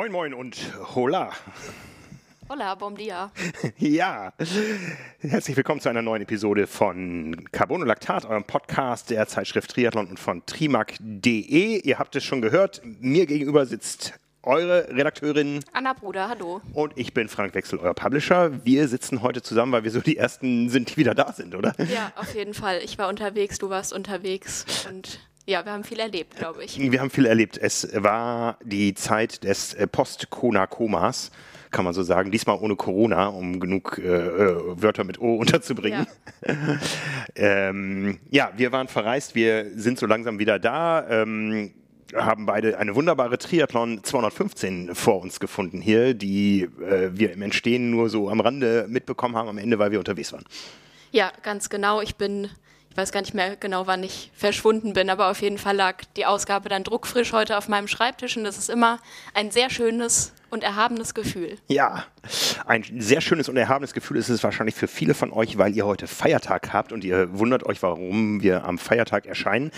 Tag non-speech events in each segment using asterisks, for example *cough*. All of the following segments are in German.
Moin, moin und hola. Hola, bom dia. *laughs* Ja, herzlich willkommen zu einer neuen Episode von Carbon und Laktat, eurem Podcast der Zeitschrift Triathlon und von trimark.de. Ihr habt es schon gehört, mir gegenüber sitzt eure Redakteurin Anna Bruder, hallo. und ich bin Frank Wechsel, euer Publisher. Wir sitzen heute zusammen, weil wir so die Ersten sind, die wieder da sind, oder? Ja, auf jeden Fall. Ich war unterwegs, du warst unterwegs und ja, wir haben viel erlebt, glaube ich. Wir haben viel erlebt. Es war die Zeit des äh, Post-Kona-Komas, kann man so sagen. Diesmal ohne Corona, um genug äh, äh, Wörter mit O *laughs* unterzubringen. ähm, ja, wir waren verreist, wir sind so langsam wieder da. Ähm, haben beide eine wunderbare Triathlon 215 vor uns gefunden hier, die äh, wir im Entstehen nur so am Rande mitbekommen haben, am Ende, weil wir unterwegs waren. Ja, ganz genau. Ich bin, ich weiß gar nicht mehr genau, wann ich verschwunden bin, aber auf jeden Fall lag die Ausgabe dann druckfrisch heute auf meinem Schreibtisch und das ist immer ein sehr schönes und erhabenes Gefühl. Ja, ein sehr schönes und erhabenes Gefühl ist es wahrscheinlich für viele von euch, weil ihr heute Feiertag habt und ihr wundert euch, warum wir am Feiertag erscheinen.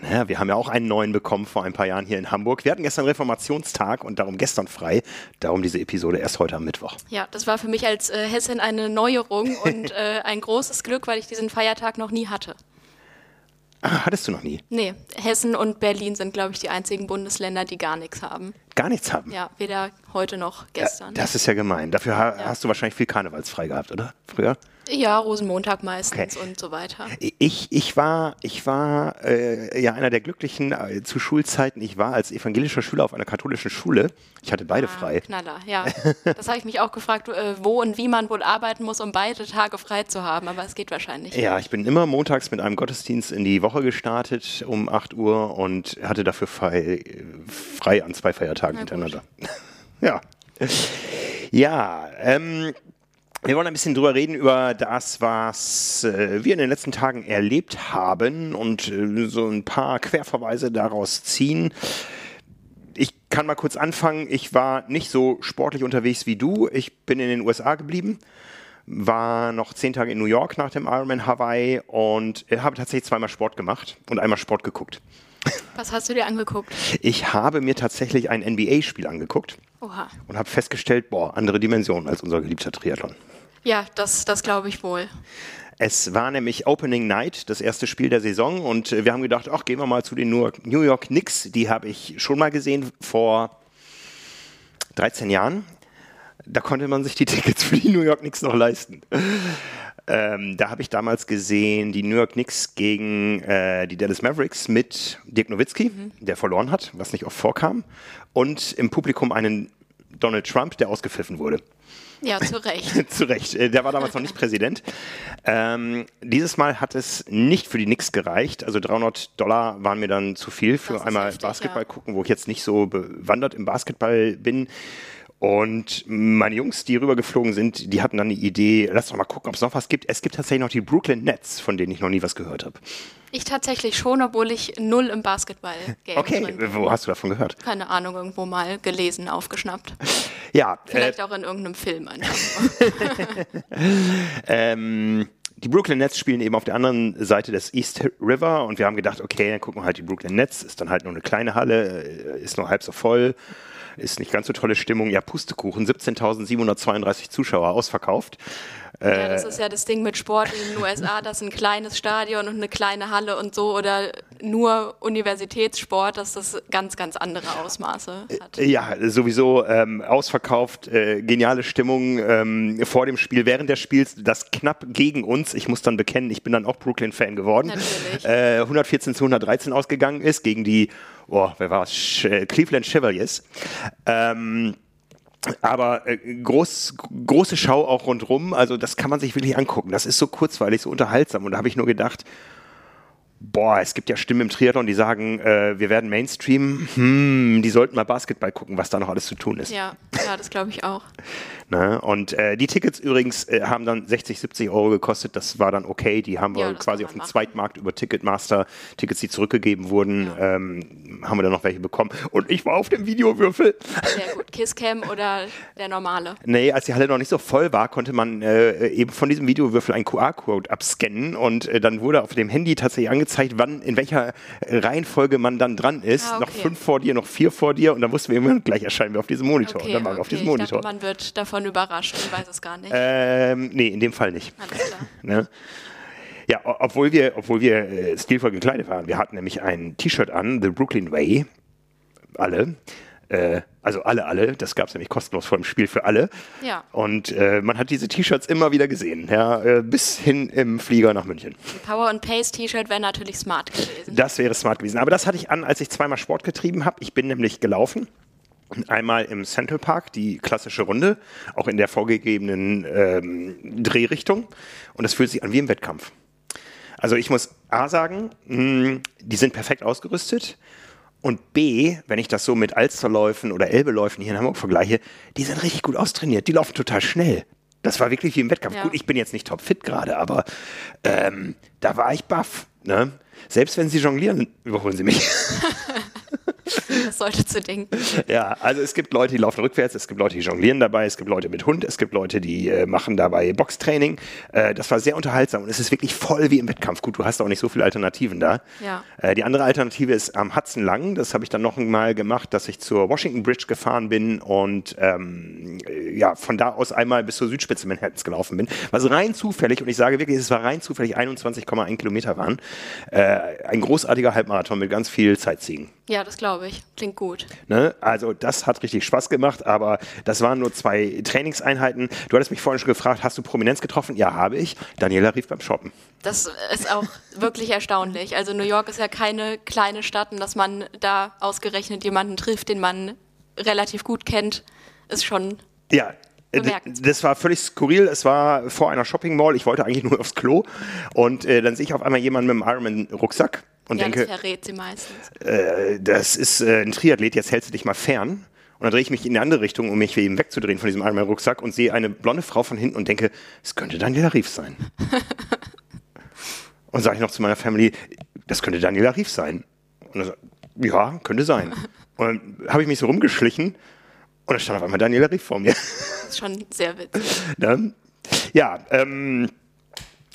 Naja, wir haben ja auch einen neuen bekommen vor ein paar Jahren hier in Hamburg. Wir hatten gestern Reformationstag und darum gestern frei. Darum diese Episode erst heute am Mittwoch. Ja, das war für mich als äh, Hessin eine Neuerung *laughs* und äh, ein großes Glück, weil ich diesen Feiertag noch nie hatte. Ah, hattest du noch nie? Nee, Hessen und Berlin sind, glaube ich, die einzigen Bundesländer, die gar nichts haben. Gar nichts haben? Ja, weder heute noch gestern. Das ist ja gemein. Dafür ha Ja. hast du wahrscheinlich viel Karnevalsfrei gehabt, oder? Früher? Ja, Rosenmontag meistens Okay. und so weiter. Ich, ich war, ich war äh, ja einer der Glücklichen äh, zu Schulzeiten. Ich war als evangelischer Schüler auf einer katholischen Schule. Ich hatte beide Ah, frei. Knaller, ja. *laughs* Das habe ich mich auch gefragt, äh, wo und wie man wohl arbeiten muss, um beide Tage frei zu haben, aber es geht wahrscheinlich. Ja, ich bin immer montags mit einem Gottesdienst in die Woche gestartet um 8 Uhr und hatte dafür frei, frei an zwei Feiertagen Gut. hintereinander. *laughs* ja. Ja, ähm, wir wollen ein bisschen drüber reden, über das, was äh, wir in den letzten Tagen erlebt haben und äh, so ein paar Querverweise daraus ziehen. Ich kann mal kurz anfangen. Ich war nicht so sportlich unterwegs wie du. Ich bin in den USA geblieben, war noch zehn Tage in New York nach dem Ironman Hawaii und äh, habe tatsächlich zweimal Sport gemacht und einmal Sport geguckt. Was hast du dir angeguckt? Ich habe mir tatsächlich ein NBA-Spiel angeguckt Oha. und habe festgestellt, boah, andere Dimensionen als unser geliebter Triathlon. Ja, das, das glaube ich wohl. Es war nämlich Opening Night, das erste Spiel der Saison und wir haben gedacht, ach, gehen wir mal zu den New York Knicks. Die habe ich schon mal gesehen vor 13 Jahren. Da konnte man sich die Tickets für die New York Knicks noch leisten. Ähm, da habe ich damals gesehen die New York Knicks gegen äh, die Dallas Mavericks mit Dirk Nowitzki, der verloren hat, was nicht oft vorkam, und im Publikum einen Donald Trump, der ausgepfiffen wurde. Ja, zu Recht. *laughs* Zu Recht. Äh, Der war damals noch nicht Präsident. Ähm, dieses Mal hat es nicht für die Knicks gereicht. Also 300 Dollar waren mir dann zu viel für einmal heftig, Basketball ja. gucken, wo ich jetzt nicht so bewandert im Basketball bin. Und meine Jungs, die rübergeflogen sind, die hatten dann die Idee, lass doch mal gucken, ob es noch was gibt. Es gibt tatsächlich noch die Brooklyn Nets, von denen ich noch nie was gehört habe. Ich tatsächlich schon, obwohl ich null im Basketball-Game Okay, drin wo hast du davon gehört? Keine Ahnung, irgendwo mal gelesen, aufgeschnappt. Ja, äh, Vielleicht auch in irgendeinem Film einfach. *laughs* Ähm, die Brooklyn Nets spielen eben auf der anderen Seite des East River und wir haben gedacht, okay, dann gucken wir halt die Brooklyn Nets, ist dann halt nur eine kleine Halle, äh, ist nur halb so voll, ist nicht ganz so tolle Stimmung. Ja, Pustekuchen, 17.732 Zuschauer ausverkauft. Ja, das ist ja das Ding mit Sport in den USA, dass ein kleines Stadion und eine kleine Halle und so oder nur Universitätssport, dass das ganz, ganz andere Ausmaße hat. Ja, sowieso ähm, ausverkauft, äh, geniale Stimmung ähm, vor dem Spiel, während des Spiels, das knapp gegen uns, ich muss dann bekennen, ich bin dann auch Brooklyn-Fan geworden, Natürlich. äh, 114 zu 113 ausgegangen ist gegen die, oh, wer war es, äh, Cleveland Chevaliers. Ähm, aber äh, groß, große Schau auch rundrum, also das kann man sich wirklich angucken. Das ist so kurzweilig, so unterhaltsam. Und da habe ich nur gedacht, boah, es gibt ja Stimmen im Triathlon, die sagen, äh, wir werden Mainstream, hm, die sollten mal Basketball gucken, was da noch alles zu tun ist. Ja, ja, das glaube ich auch. *laughs* Ne? Und äh, die Tickets übrigens äh, haben dann 60, 70 Euro gekostet. Das war dann okay. Die haben wir Ja, quasi auf dem machen. Zweitmarkt über Ticketmaster, Tickets, die zurückgegeben wurden, ähm, haben wir dann noch welche bekommen. Und ich war auf dem Videowürfel. Sehr gut. Kisscam oder der normale? Nee, als die Halle noch nicht so voll war, konnte man äh, eben von diesem Videowürfel einen QR-Code abscannen und äh, dann wurde auf dem Handy tatsächlich angezeigt, wann, in welcher Reihenfolge man dann dran ist. Ah, okay. Noch fünf vor dir, noch vier vor dir und dann wussten wir immer, gleich erscheinen wir auf diesem Monitor. Okay, und dann waren wir auf okay. diesem Ich Monitor. dachte, man wird davon überrascht und weiß es gar nicht. ähm, nee, in dem Fall nicht. Alles klar. *laughs* Ne? Ja, obwohl wir, obwohl wir äh, stilvoll gekleidet waren. Wir hatten nämlich ein T-Shirt an, The Brooklyn Way. Alle. Äh, also alle, alle. Das gab es nämlich kostenlos vor dem Spiel für alle. Ja. Und äh, man hat diese T-Shirts immer wieder gesehen, ja, äh, bis hin im Flieger nach München. Ein Power and Pace T-Shirt wäre natürlich smart gewesen. Das wäre smart gewesen. Aber das hatte ich an, als ich zweimal Sport getrieben habe. Ich bin nämlich gelaufen. Einmal im Central Park, die klassische Runde, auch in der vorgegebenen ähm, Drehrichtung. Und das fühlt sich an wie im Wettkampf. Also ich muss A sagen, mh, die sind perfekt ausgerüstet. Und B, wenn ich das so mit Alsterläufen oder Elbeläufen hier in Hamburg vergleiche, die sind richtig gut austrainiert. Die laufen total schnell. Das war wirklich wie im Wettkampf. Ja. Gut, ich bin jetzt nicht topfit gerade, aber ähm, da war ich baff. Ne? Selbst wenn sie jonglieren, überholen sie mich. *laughs* *laughs* Das sollte zu denken. ja, also es gibt Leute, die laufen rückwärts, es gibt Leute, die jonglieren dabei, es gibt Leute mit Hund, es gibt Leute, die äh, machen dabei Boxtraining. Äh, das war sehr unterhaltsam und es ist wirklich voll wie im Wettkampf. Gut, du hast auch nicht so viele Alternativen da. Ja. Äh, die andere Alternative ist am Hudson Lang. Das habe ich dann noch mal gemacht, dass ich zur Washington Bridge gefahren bin und ähm, äh, ja, von da aus einmal bis zur Südspitze Manhattans gelaufen bin. Was rein zufällig, und ich sage wirklich, es war rein zufällig 21,1 Kilometer waren. Äh, ein großartiger Halbmarathon mit ganz viel Sightseeing. Ja, das glaube ich. Klingt gut. Ne? Also das hat richtig Spaß gemacht, aber das waren nur zwei Trainingseinheiten. Du hattest mich vorhin schon gefragt, hast du Prominenz getroffen? Ja, habe ich. Daniela rief beim Shoppen. Das ist auch *laughs* wirklich erstaunlich. Also New York ist ja keine kleine Stadt und dass man da ausgerechnet jemanden trifft, den man relativ gut kennt, ist schon Ja. Das war völlig skurril. Es war vor einer Shopping Mall. Ich wollte eigentlich nur aufs Klo. Und äh, dann sehe ich auf einmal jemanden mit einem Ironman-Rucksack und ja, das denke, verrät sie meistens. äh, das ist äh, ein Triathlet, jetzt hältst du dich mal fern. Und dann drehe ich mich in die andere Richtung, um mich eben wegzudrehen von diesem Ironman-Rucksack und sehe eine blonde Frau von hinten und denke, es könnte Daniela Rief sein. *laughs* und sage ich noch zu meiner Family, das könnte Daniela Rief sein. Und dann so, ja, könnte sein. Und dann habe ich mich so rumgeschlichen und dann stand auf einmal Daniela Rief vor mir. Das ist schon sehr witzig. *laughs* Ne? Ja, ähm,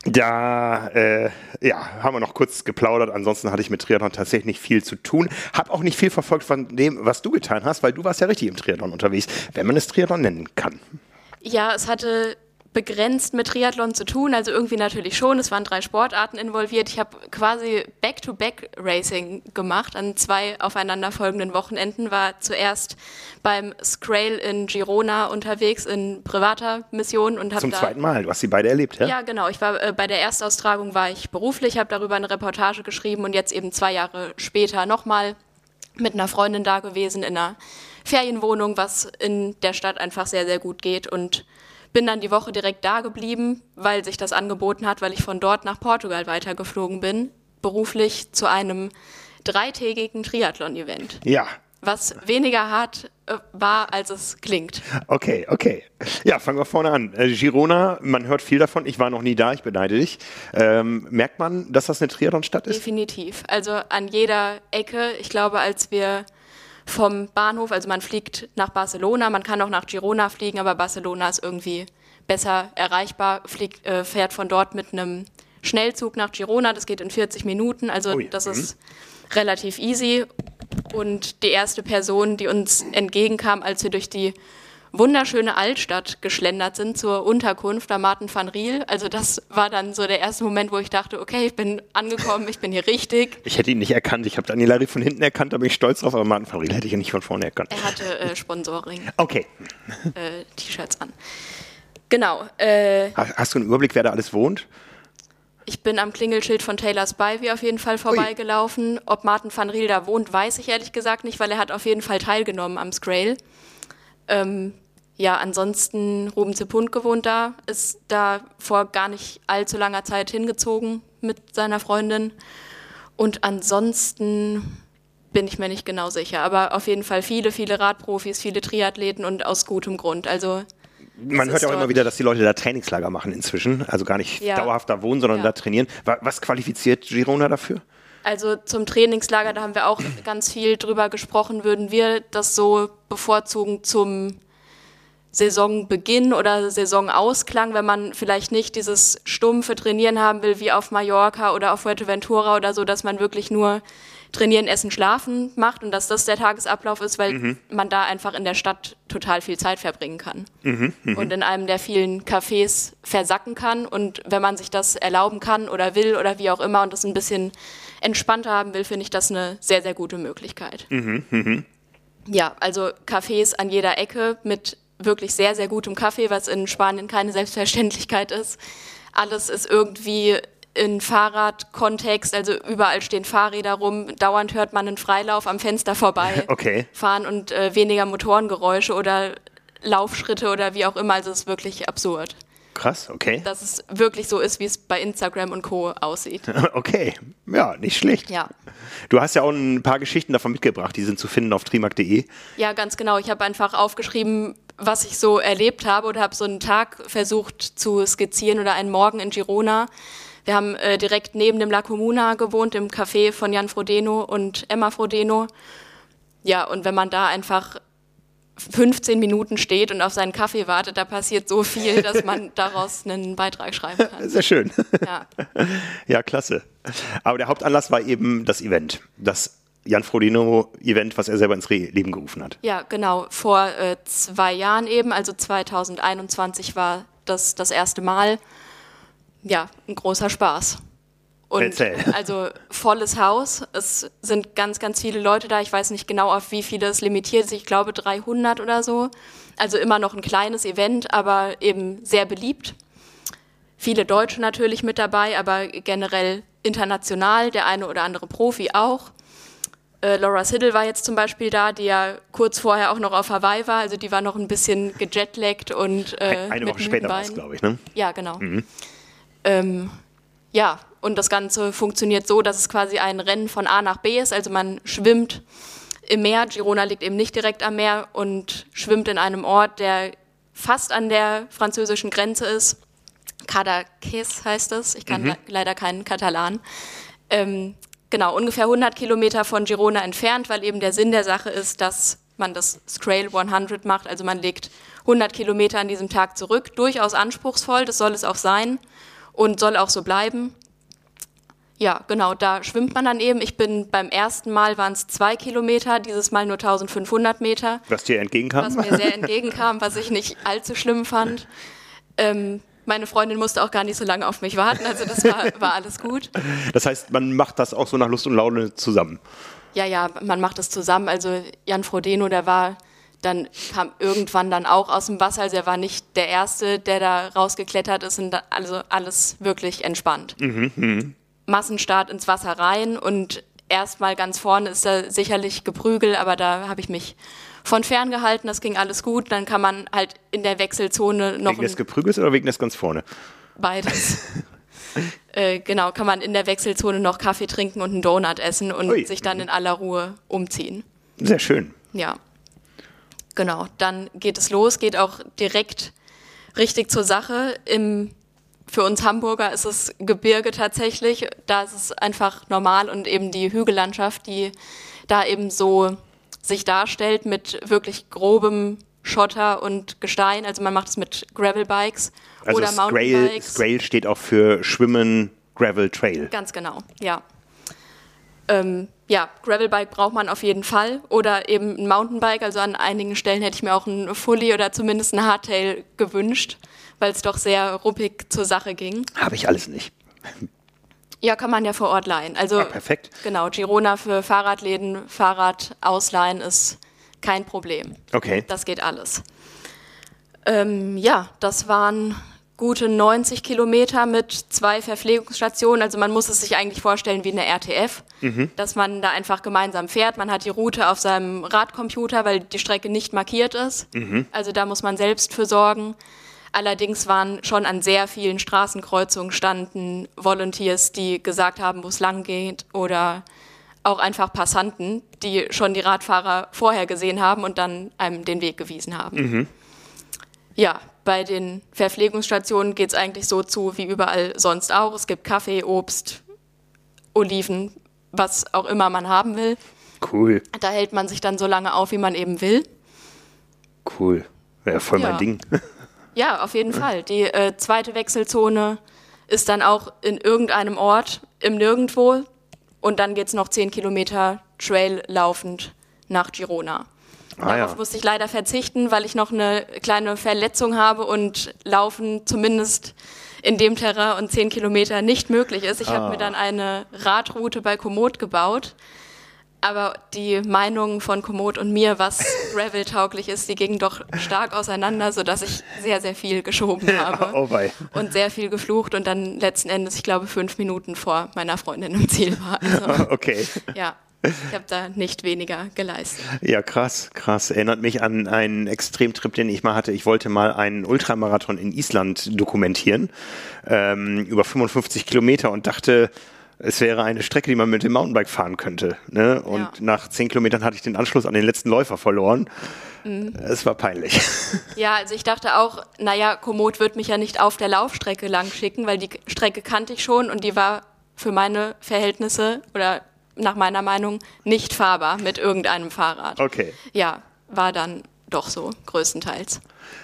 da äh, ja, haben wir noch kurz geplaudert. Ansonsten hatte ich mit Triathlon tatsächlich nicht viel zu tun. Hab auch nicht viel verfolgt von dem, was du getan hast, weil du warst ja richtig im Triathlon unterwegs, wenn man es Triathlon nennen kann. Ja, es hatte begrenzt mit Triathlon zu tun, also irgendwie natürlich schon. Es waren drei Sportarten involviert. Ich habe quasi Back-to-Back-Racing gemacht an zwei aufeinanderfolgenden Wochenenden. War zuerst beim Scrail in Girona unterwegs in privater Mission und habe Zum zweiten Mal. Du hast sie beide erlebt, ja? Ja, genau. Ich war äh, bei der Erstaustragung war ich beruflich, habe darüber eine Reportage geschrieben und jetzt eben zwei Jahre später nochmal mit einer Freundin da gewesen in einer Ferienwohnung, was in der Stadt einfach sehr, sehr gut geht und bin dann die Woche direkt da geblieben, weil sich das angeboten hat, weil ich von dort nach Portugal weitergeflogen bin, beruflich zu einem dreitägigen Triathlon-Event, Ja. was weniger hart äh, war, als es klingt. Okay, okay. Ja, fangen wir vorne an. Äh, Girona, man hört viel davon. Ich war noch nie da, ich beneide dich. Ähm, merkt man, dass das eine Triathlon-Stadt ist? Definitiv. Also an jeder Ecke. Ich glaube, als wir vom Bahnhof, also man fliegt nach Barcelona, man kann auch nach Girona fliegen, aber Barcelona ist irgendwie besser erreichbar, fliegt, äh, fährt von dort mit einem Schnellzug nach Girona, das geht in 40 Minuten, also Ui, das mhm. ist relativ easy. Und die erste Person, die uns entgegenkam, als wir durch die wunderschöne Altstadt geschlendert sind zur Unterkunft, da Martin van Riel. Also das war dann so der erste Moment, wo ich dachte, okay, ich bin angekommen, ich bin hier richtig. Ich hätte ihn nicht erkannt. Ich habe Daniela Rief von hinten erkannt, da bin ich stolz drauf, aber Martin van Riel hätte ich ihn nicht von vorne erkannt. Er hatte äh, Sponsoring, Okay. äh, T-Shirts an. Genau. Äh, Ha- Hast du einen Überblick, wer da alles wohnt? ich bin am Klingelschild von Taylor Spivey auf jeden Fall vorbeigelaufen. Ob Martin van Riel da wohnt, weiß ich ehrlich gesagt nicht, weil er hat auf jeden Fall teilgenommen am Scrail. Ähm, ja, ansonsten Ruben Zepund gewohnt da, ist da vor gar nicht allzu langer Zeit hingezogen mit seiner Freundin. Und ansonsten bin ich mir nicht genau sicher. Aber auf jeden Fall viele, viele Radprofis, viele Triathleten und aus gutem Grund. Also Man hört ja auch immer wieder, dass die Leute da Trainingslager machen inzwischen. Also gar nicht Ja. dauerhaft da wohnen, sondern Ja. da trainieren. Wa- Was qualifiziert Girona dafür? Also zum Trainingslager, da haben wir auch ganz viel drüber gesprochen, würden wir das so bevorzugen zum Saisonbeginn oder Saisonausklang, wenn man vielleicht nicht dieses stumpfe Trainieren haben will wie auf Mallorca oder auf Fuerteventura oder so, dass man wirklich nur Trainieren, Essen, Schlafen macht und dass das der Tagesablauf ist, weil mhm. man da einfach in der Stadt total viel Zeit verbringen kann mhm, mh. und in einem der vielen Cafés versacken kann. Und wenn man sich das erlauben kann oder will oder wie auch immer und das ein bisschen entspannter haben will, finde ich das eine sehr, sehr gute Möglichkeit. Mhm, mh. Ja, also Cafés an jeder Ecke mit wirklich sehr, sehr gutem Kaffee, was in Spanien keine Selbstverständlichkeit ist. Alles ist irgendwie in Fahrradkontext, also überall stehen Fahrräder rum, dauernd hört man einen Freilauf am Fenster vorbei *laughs* okay. fahren und äh, weniger Motorengeräusche oder Laufschritte oder wie auch immer, also es ist wirklich absurd. Krass, okay. Dass es wirklich so ist, wie es bei Instagram und Co. aussieht. *laughs* Okay, ja, nicht schlecht. Ja. Du hast ja auch ein paar Geschichten davon mitgebracht, die sind zu finden auf trimark.de. Ja, ganz genau. Ich habe einfach aufgeschrieben, was ich so erlebt habe oder habe so einen Tag versucht zu skizzieren oder einen Morgen in Girona. Wir haben äh, direkt neben dem La Comuna gewohnt, im Café von Jan Frodeno und Emma Frodeno. Ja, und wenn man da einfach 15 Minuten steht und auf seinen Kaffee wartet, da passiert so viel, dass man *laughs* daraus einen Beitrag schreiben kann. Sehr schön. Ja, ja klasse. Aber der Hauptanlass war eben das Event, das Jan Frodeno-Event, was er selber ins Leben gerufen hat. Ja, genau. Vor äh, zwei Jahren eben, also 2021 war das das erste Mal ja, ein großer Spaß. Und Erzähl. also volles Haus. Es sind ganz, ganz viele Leute da. Ich weiß nicht genau, auf wie viele es limitiert ist. Ich glaube 300 oder so. Also immer noch ein kleines Event, aber eben sehr beliebt. Viele Deutsche natürlich mit dabei, aber generell international. Der eine oder andere Profi auch. Äh, Laura Siddle war jetzt zum Beispiel da, die ja kurz vorher auch noch auf Hawaii war. Also die war noch ein bisschen gejetlaggt und äh, eine Woche später war es, glaube ich, ne? Ja, genau. Mhm. Ähm, ja, und das Ganze funktioniert so, dass es quasi ein Rennen von A nach B ist. Also man schwimmt im Meer. Girona liegt eben nicht direkt am Meer und schwimmt in einem Ort, der fast an der französischen Grenze ist. Cadaqués heißt es. Ich kann mhm. leider keinen Katalan. Ähm, genau, ungefähr 100 Kilometer von Girona entfernt, weil eben der Sinn der Sache ist, dass man das Scrail 100 macht. Also man legt 100 Kilometer an diesem Tag zurück. Durchaus anspruchsvoll, das soll es auch sein und soll auch so bleiben. Ja, genau, da schwimmt man dann eben. Ich bin beim ersten Mal waren es zwei Kilometer, dieses Mal nur 1500 Meter. Was dir entgegenkam? Was mir sehr entgegenkam, was ich nicht allzu schlimm fand. Ähm, meine Freundin musste auch gar nicht so lange auf mich warten, also das war, war alles gut. Das heißt, man macht das auch so nach Lust und Laune zusammen? Ja, ja, man macht das zusammen. Also Jan Frodeno, der war dann kam irgendwann dann auch aus dem Wasser. Also er war nicht der Erste, der da rausgeklettert ist und also alles wirklich entspannt. Mhm, mh. Massenstart ins Wasser rein und erstmal ganz vorne ist da sicherlich Geprügel, aber da habe ich mich von fern gehalten, das ging alles gut. Dann kann man halt in der Wechselzone noch. Wegen des Geprügels oder wegen des ganz vorne? Beides. *laughs* äh, genau, kann man in der Wechselzone noch Kaffee trinken und einen Donut essen und Ui. sich dann in aller Ruhe umziehen. Sehr schön. Ja. Genau, dann geht es los, geht auch direkt richtig zur Sache. Im, für uns Hamburger ist es Gebirge tatsächlich. Da ist es einfach normal und eben die Hügellandschaft, die da eben so sich darstellt mit wirklich grobem Schotter und Gestein. Also man macht es mit Gravelbikes also oder Mountainbikes. Scrail steht auch für Schwimmen, Gravel, Trail. Ganz genau, ja. Ähm, ja, Gravelbike braucht man auf jeden Fall oder eben ein Mountainbike. Also an einigen Stellen hätte ich mir auch ein Fully oder zumindest ein Hardtail gewünscht, weil es doch sehr ruppig zur Sache ging. Habe ich alles nicht. Ja, kann man ja vor Ort leihen. Also ah, perfekt. Genau, Girona für Fahrradläden, Fahrrad ausleihen ist kein Problem. Okay. Das geht alles. Ähm, ja, das waren gute 90 Kilometer mit zwei Verpflegungsstationen. Also man muss es sich eigentlich vorstellen wie eine RTF, mhm. dass man da einfach gemeinsam fährt. Man hat die Route auf seinem Radcomputer, weil die Strecke nicht markiert ist. Mhm. Also da muss man selbst für sorgen. Allerdings waren schon an sehr vielen Straßenkreuzungen standen Volunteers, die gesagt haben, wo es lang geht oder auch einfach Passanten, die schon die Radfahrer vorher gesehen haben und dann einem den Weg gewiesen haben. Mhm. Ja, bei den Verpflegungsstationen geht es eigentlich so zu wie überall sonst auch. Es gibt Kaffee, Obst, Oliven, was auch immer man haben will. Cool. Da hält man sich dann so lange auf, wie man eben will. Cool. Ja, voll Ja. mein Ding. *laughs* Ja, auf jeden Fall. Die äh, zweite Wechselzone ist dann auch in irgendeinem Ort im Nirgendwo und dann geht's noch 10 Kilometer Trail laufend nach Girona. Ah, Darauf ja. musste ich leider verzichten, weil ich noch eine kleine Verletzung habe und Laufen zumindest in dem Terrain und 10 Kilometer nicht möglich ist. Ich habe mir dann eine Radroute bei Komoot gebaut. Aber die Meinungen von Komoot und mir, was *laughs* Gravel-tauglich ist, die gingen doch stark auseinander, sodass ich sehr, sehr viel geschoben habe Oh wei. und sehr viel geflucht und dann letzten Endes, ich glaube, fünf Minuten vor meiner Freundin im Ziel war. *laughs* Also, Okay. ja, ich habe da nicht weniger geleistet. Ja, krass, krass. Erinnert mich an einen Extremtrip, den ich mal hatte. Ich wollte mal einen Ultramarathon in Island dokumentieren, ähm, über 55 Kilometer und dachte, es wäre eine Strecke, die man mit dem Mountainbike fahren könnte. Ne? Und Ja. nach 10 Kilometern hatte ich den Anschluss an den letzten Läufer verloren. Mhm. Es war peinlich. *laughs* Ja, also ich dachte auch, naja, Komoot wird mich ja nicht auf der Laufstrecke lang schicken, weil die Strecke kannte ich schon und die war für meine Verhältnisse oder nach meiner Meinung nicht fahrbar mit irgendeinem Fahrrad. Okay. Ja, war dann doch so, größtenteils.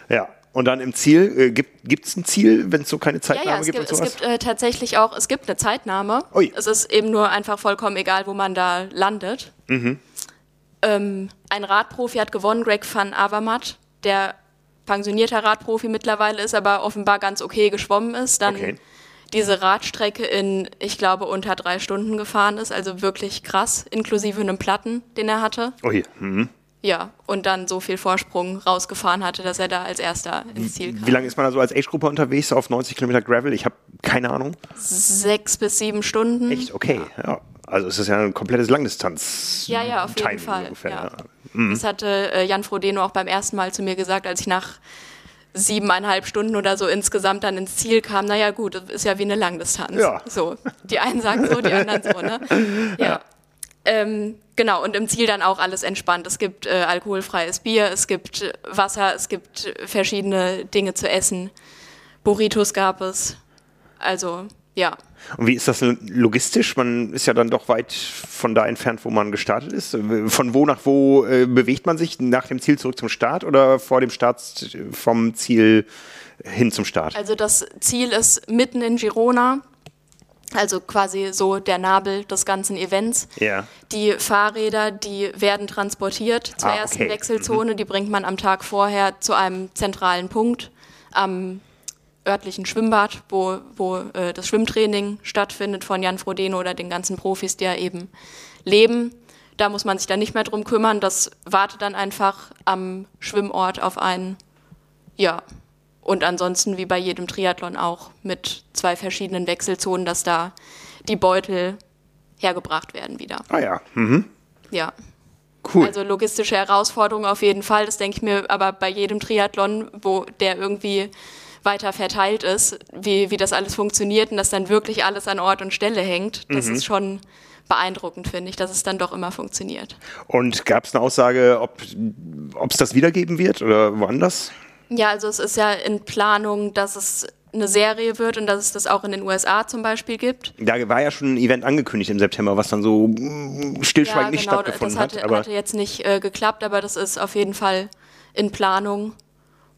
Ja. Und dann im Ziel, äh, gibt es ein Ziel, wenn es so keine Ja, Zeitnahme ja, es gibt, gibt, und es sowas? gibt äh, tatsächlich auch, es gibt eine Zeitnahme. Ui. Es ist eben nur einfach vollkommen egal, wo man da landet. Mhm. Ähm, ein Radprofi hat gewonnen, Greg van Avermaet, der pensionierter Radprofi mittlerweile ist, aber offenbar ganz okay geschwommen ist. Dann Okay. diese Radstrecke in, ich glaube, unter drei Stunden gefahren ist, also wirklich krass, inklusive einem Platten, den er hatte. Oh hier. Mhm. Ja, und dann so viel Vorsprung rausgefahren hatte, dass er da als erster ins Ziel kam. Wie lange ist man da so als Age-Gruppe unterwegs auf 90 Kilometer Gravel? Ich habe keine Ahnung. Sechs bis sieben Stunden. Echt? Okay. Ja. Also es ist ja ein komplettes Langdistanz. Ja, ja, auf jeden Timing Fall. ungefähr, ja. ja. Mhm. Das hatte äh, Jan Frodeno auch beim ersten Mal zu mir gesagt, als ich nach siebeneinhalb Stunden oder so insgesamt dann ins Ziel kam. Naja, gut, das ist ja wie eine Langdistanz. Ja. So, die einen sagen so, die anderen so, ne? *laughs* Ja. Ähm, genau, und im Ziel dann auch alles entspannt. Es gibt äh, alkoholfreies Bier, es gibt äh, Wasser, es gibt äh, verschiedene Dinge zu essen. Burritos gab es. Also, ja. Und wie ist das logistisch? Man ist ja dann doch weit von da entfernt, wo man gestartet ist. Von wo nach wo äh, bewegt man sich? Nach dem Ziel zurück zum Start oder vor dem Start äh, vom Ziel hin zum Start? Also das Ziel ist mitten in Girona, also quasi so der Nabel des ganzen Events. Ja. Die Fahrräder, die werden transportiert zur Ah, ersten okay. Wechselzone. Die bringt man am Tag vorher zu einem zentralen Punkt am örtlichen Schwimmbad, wo, wo äh, das Schwimmtraining stattfindet von Jan Frodeno oder den ganzen Profis, die ja eben leben. Da muss man sich dann nicht mehr drum kümmern. Das wartet dann einfach am Schwimmort auf einen, ja. Und ansonsten wie bei jedem Triathlon auch mit zwei verschiedenen Wechselzonen, dass da die Beutel hergebracht werden wieder. Ah ja. Mhm. Ja. Cool. Also logistische Herausforderung auf jeden Fall. Das denke ich mir aber bei jedem Triathlon, wo der irgendwie weiter verteilt ist, wie, wie das alles funktioniert und dass dann wirklich alles an Ort und Stelle hängt. Das Mhm. ist schon beeindruckend, finde ich, dass es dann doch immer funktioniert. Und gab es eine Aussage, ob es das wiedergeben wird oder woanders? Ja, also es ist ja in Planung, dass es eine Serie wird und dass es das auch in den USA zum Beispiel gibt. Da war ja schon ein Event angekündigt im September, was dann so stillschweigend nicht genau, stattgefunden das hatte, hat. Aber hatte jetzt nicht äh, geklappt, aber das ist auf jeden Fall in Planung.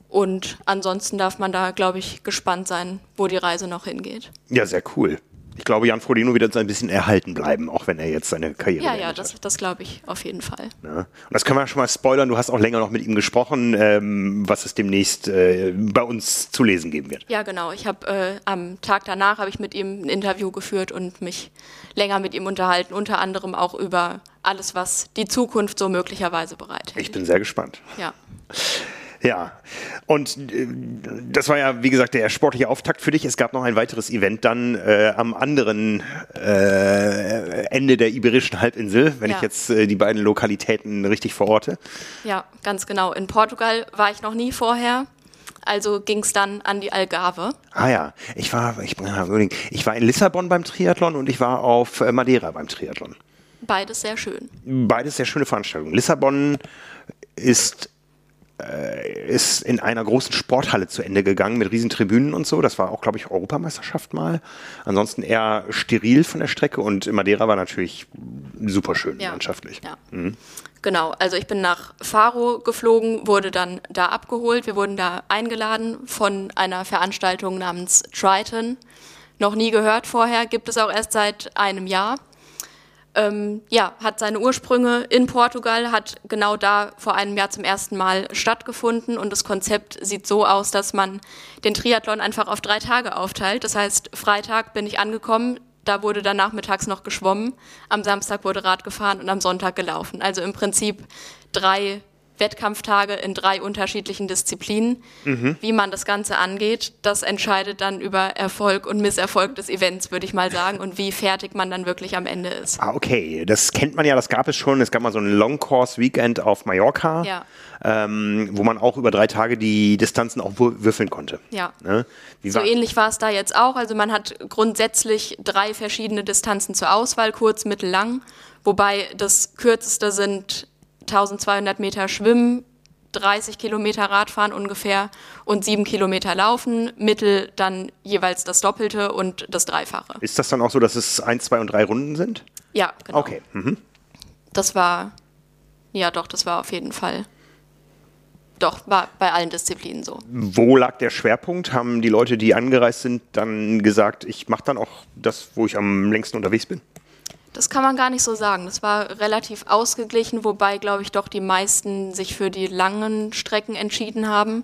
Und ansonsten darf man da, glaube ich, gespannt sein, wo die Reise noch hingeht. ja, sehr cool. Ich glaube, Jan Frodeno wird jetzt ein bisschen erhalten bleiben, auch wenn er jetzt seine Karriere Ja, ja, das, das glaube ich auf jeden Fall. Ja. Und das können wir schon mal spoilern. Du hast auch länger noch mit ihm gesprochen, ähm, was es demnächst äh, bei uns zu lesen geben wird. Ja, genau. Ich habe äh, am Tag danach habe ich mit ihm ein Interview geführt und mich länger mit ihm unterhalten, unter anderem auch über alles, was die Zukunft so möglicherweise bereithält. Ich bin sehr gespannt. ja. *laughs* Ja, und äh, das war ja, wie gesagt, der sportliche Auftakt für dich. Es gab noch ein weiteres Event dann äh, am anderen äh, Ende der Iberischen Halbinsel, wenn Ja. ich jetzt äh, die beiden Lokalitäten richtig verorte. Ja, ganz genau. In Portugal war ich noch nie vorher. Also ging es dann an die Algarve. Ah ja, ich war, ich, ich war in Lissabon beim Triathlon und ich war auf äh, Madeira beim Triathlon. Beides sehr schön. Beides sehr schöne Veranstaltungen. Lissabon ist ist in einer großen Sporthalle zu Ende gegangen mit riesen Tribünen und so. Das war auch, glaube ich, Europameisterschaft mal. Ansonsten eher steril von der Strecke und Madeira war natürlich super schön Ja. landschaftlich. Ja. Genau, also ich bin nach Faro geflogen, wurde dann da abgeholt. Wir wurden da eingeladen von einer Veranstaltung namens Triton. Noch nie gehört vorher, gibt es auch erst seit einem Jahr. Ähm, ja, hat seine Ursprünge in Portugal, hat genau da vor einem Jahr zum ersten Mal stattgefunden und das Konzept sieht so aus, dass man den Triathlon einfach auf drei Tage aufteilt. Das heißt, Freitag bin ich angekommen, da wurde dann nachmittags noch geschwommen, am Samstag wurde Rad gefahren und am Sonntag gelaufen. Also im Prinzip drei Wettkampftage in drei unterschiedlichen Disziplinen. Wie man das Ganze angeht, das entscheidet dann über Erfolg und Misserfolg des Events, würde ich mal sagen, und wie fertig man dann wirklich am Ende ist. Ah, okay. Das kennt man ja, das gab es schon. Es gab mal so ein Long Course Weekend auf Mallorca, Ja. ähm, wo man auch über drei Tage die Distanzen auch wür- würfeln konnte. Ja. Ne? So ähnlich war es da jetzt auch. Also man hat grundsätzlich drei verschiedene Distanzen zur Auswahl, kurz, mittel, lang. Wobei das kürzeste sind 1200 Meter Schwimmen, 30 Kilometer Radfahren ungefähr und sieben Kilometer Laufen. Mittel dann jeweils das Doppelte und das Dreifache. ist das dann auch so, dass es eins, zwei und drei Runden sind? Ja, genau. Okay. Mhm. Das war, ja doch, das war auf jeden Fall. Doch, war bei allen Disziplinen so. Wo lag der Schwerpunkt? Haben die Leute, die angereist sind, dann gesagt, ich mache dann auch das, wo ich am längsten unterwegs bin? Das kann man gar nicht so sagen. Das war relativ ausgeglichen, wobei, glaube ich, doch die meisten sich für die langen Strecken entschieden haben.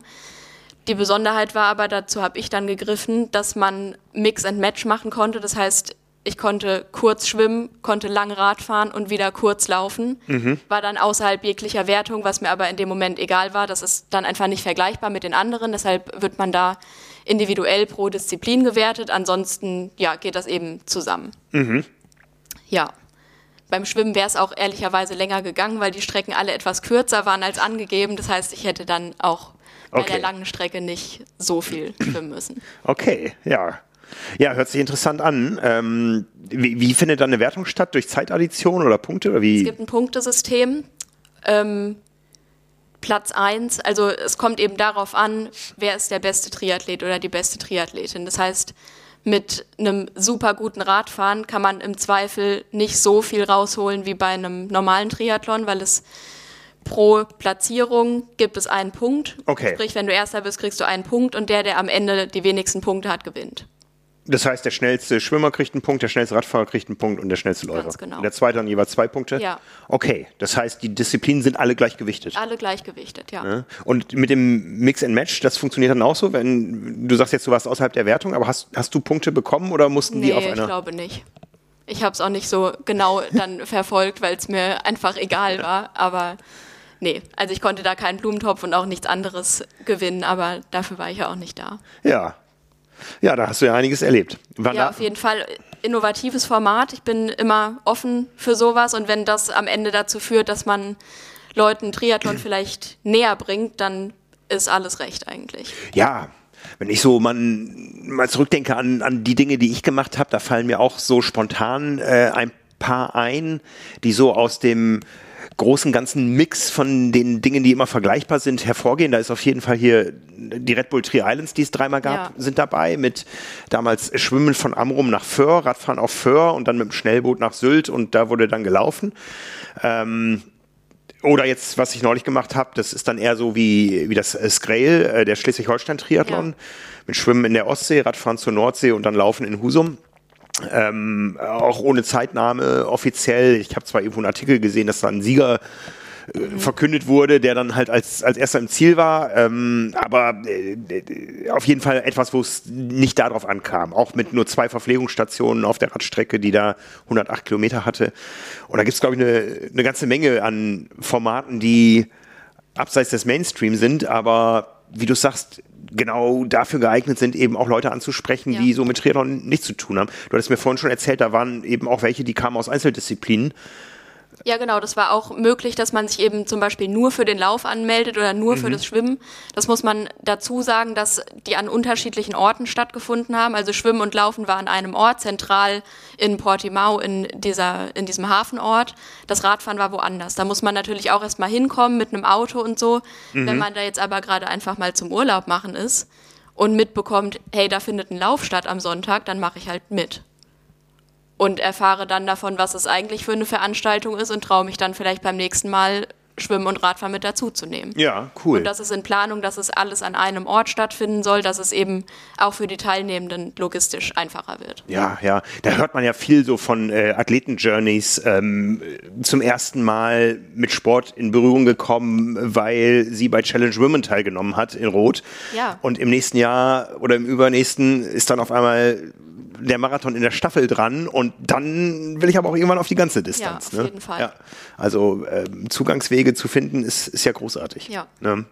Die Besonderheit war aber, dazu habe ich dann gegriffen, dass man Mix and Match machen konnte. Das heißt, ich konnte kurz schwimmen, konnte lang Rad fahren und wieder kurz laufen. War dann außerhalb jeglicher Wertung, was mir aber in dem Moment egal war. Das ist dann einfach nicht vergleichbar mit den anderen. Deshalb wird man da individuell pro Disziplin gewertet. Ansonsten ja, geht das eben zusammen. Ja. Beim Schwimmen wäre es auch ehrlicherweise länger gegangen, weil die Strecken alle etwas kürzer waren als angegeben. Das heißt, ich hätte dann auch bei Okay. der langen Strecke nicht so viel schwimmen müssen. Okay, ja. Ja, hört sich interessant an. Ähm, wie, wie findet dann eine Wertung statt? Durch Zeitaddition oder Punkte? Oder wie? Es gibt ein Punktesystem. Ähm, Platz 1, also es kommt eben darauf an, wer ist der beste Triathlet oder die beste Triathletin. Das heißt, mit einem super guten Radfahren kann man im Zweifel nicht so viel rausholen wie bei einem normalen Triathlon, weil es pro Platzierung gibt es einen Punkt. Okay. Sprich, wenn du Erster bist, kriegst du einen Punkt und der, der am Ende die wenigsten Punkte hat, gewinnt. Das heißt, der schnellste Schwimmer kriegt einen Punkt, der schnellste Radfahrer kriegt einen Punkt und der schnellste Läufer. Ganz genau. Und der zweite dann jeweils zwei Punkte? Ja. Okay, das heißt, die Disziplinen sind alle gleich gewichtet. Alle gleichgewichtet, ja. Ne? Und mit dem Mix and Match, das funktioniert dann auch so, wenn du sagst jetzt, du warst außerhalb der Wertung, aber hast, hast du Punkte bekommen oder mussten die Nee, auf ich einer? glaube nicht. Ich habe es auch nicht so genau dann *laughs* verfolgt, weil es mir einfach egal war. Aber nee, also ich konnte da keinen Blumentopf und auch nichts anderes gewinnen, aber dafür war ich ja auch nicht da. Ja. Ja, da hast du ja einiges erlebt. Wann Ja, auf jeden Fall innovatives Format. Ich bin immer offen für sowas und wenn das am Ende dazu führt, dass man Leuten Triathlon *clears throat* vielleicht näher bringt, dann ist alles recht eigentlich. Ja, wenn ich so man, mal zurückdenke an, an die Dinge, die ich gemacht habe, da fallen mir auch so spontan äh, ein paar ein, die so aus dem großen ganzen Mix von den Dingen, die immer vergleichbar sind, hervorgehen. Da ist auf jeden Fall hier die Red Bull Tree Islands, die es dreimal gab, Ja. sind dabei mit damals Schwimmen von Amrum nach Föhr, Radfahren auf Föhr und dann mit dem Schnellboot nach Sylt und da wurde dann gelaufen. Ähm, oder jetzt, was ich neulich gemacht habe, das ist dann eher so wie, wie das äh, Skrail, äh, der Schleswig-Holstein-Triathlon, Ja. mit Schwimmen in der Ostsee, Radfahren zur Nordsee und dann Laufen in Husum. Ähm, auch ohne Zeitnahme offiziell. Ich habe zwar irgendwo einen Artikel gesehen, dass da ein Sieger äh, verkündet wurde, der dann halt als, als erster im Ziel war, ähm, aber äh, äh, auf jeden Fall etwas, wo es nicht darauf ankam. Auch mit nur zwei Verpflegungsstationen auf der Radstrecke, die da 108 Kilometer hatte. Und da gibt es, glaube ich, eine, eine ganze Menge an Formaten, die abseits des Mainstream sind, aber wie du sagst, genau dafür geeignet sind, eben auch Leute anzusprechen, Ja. die so mit Triathlon nichts zu tun haben. Du hattest mir vorhin schon erzählt, da waren eben auch welche, die kamen aus Einzeldisziplinen. Ja, genau. Das war auch möglich, dass man sich eben zum Beispiel nur für den Lauf anmeldet oder nur mhm. für das Schwimmen. Das muss man dazu sagen, dass die an unterschiedlichen Orten stattgefunden haben. Also Schwimmen und Laufen war an einem Ort, zentral in Portimao, in, dieser, in diesem Hafenort. Das Radfahren war woanders. Da muss man natürlich auch erstmal hinkommen mit einem Auto und so. Mhm. Wenn man da jetzt aber gerade einfach mal zum Urlaub machen ist und mitbekommt, hey, da findet ein Lauf statt am Sonntag, dann mache ich halt mit und erfahre dann davon, was es eigentlich für eine Veranstaltung ist und traue mich dann vielleicht beim nächsten Mal Schwimmen und Radfahren mit dazuzunehmen. Ja, cool. Und das ist in Planung, dass es alles an einem Ort stattfinden soll, dass es eben auch für die Teilnehmenden logistisch einfacher wird. Ja, ja. Da hört man ja viel so von äh, Athleten-Journeys ähm, zum ersten Mal mit Sport in Berührung gekommen, weil sie bei Challenge Women teilgenommen hat in Rot. Ja. Und im nächsten Jahr oder im übernächsten ist dann auf einmal der Marathon in der Staffel dran und dann will ich aber auch irgendwann auf die ganze Distanz. Ja, auf ne? jeden Fall. Ja. Also äh, Zugangswege zu finden ist, ist ja großartig. Ja. Ne?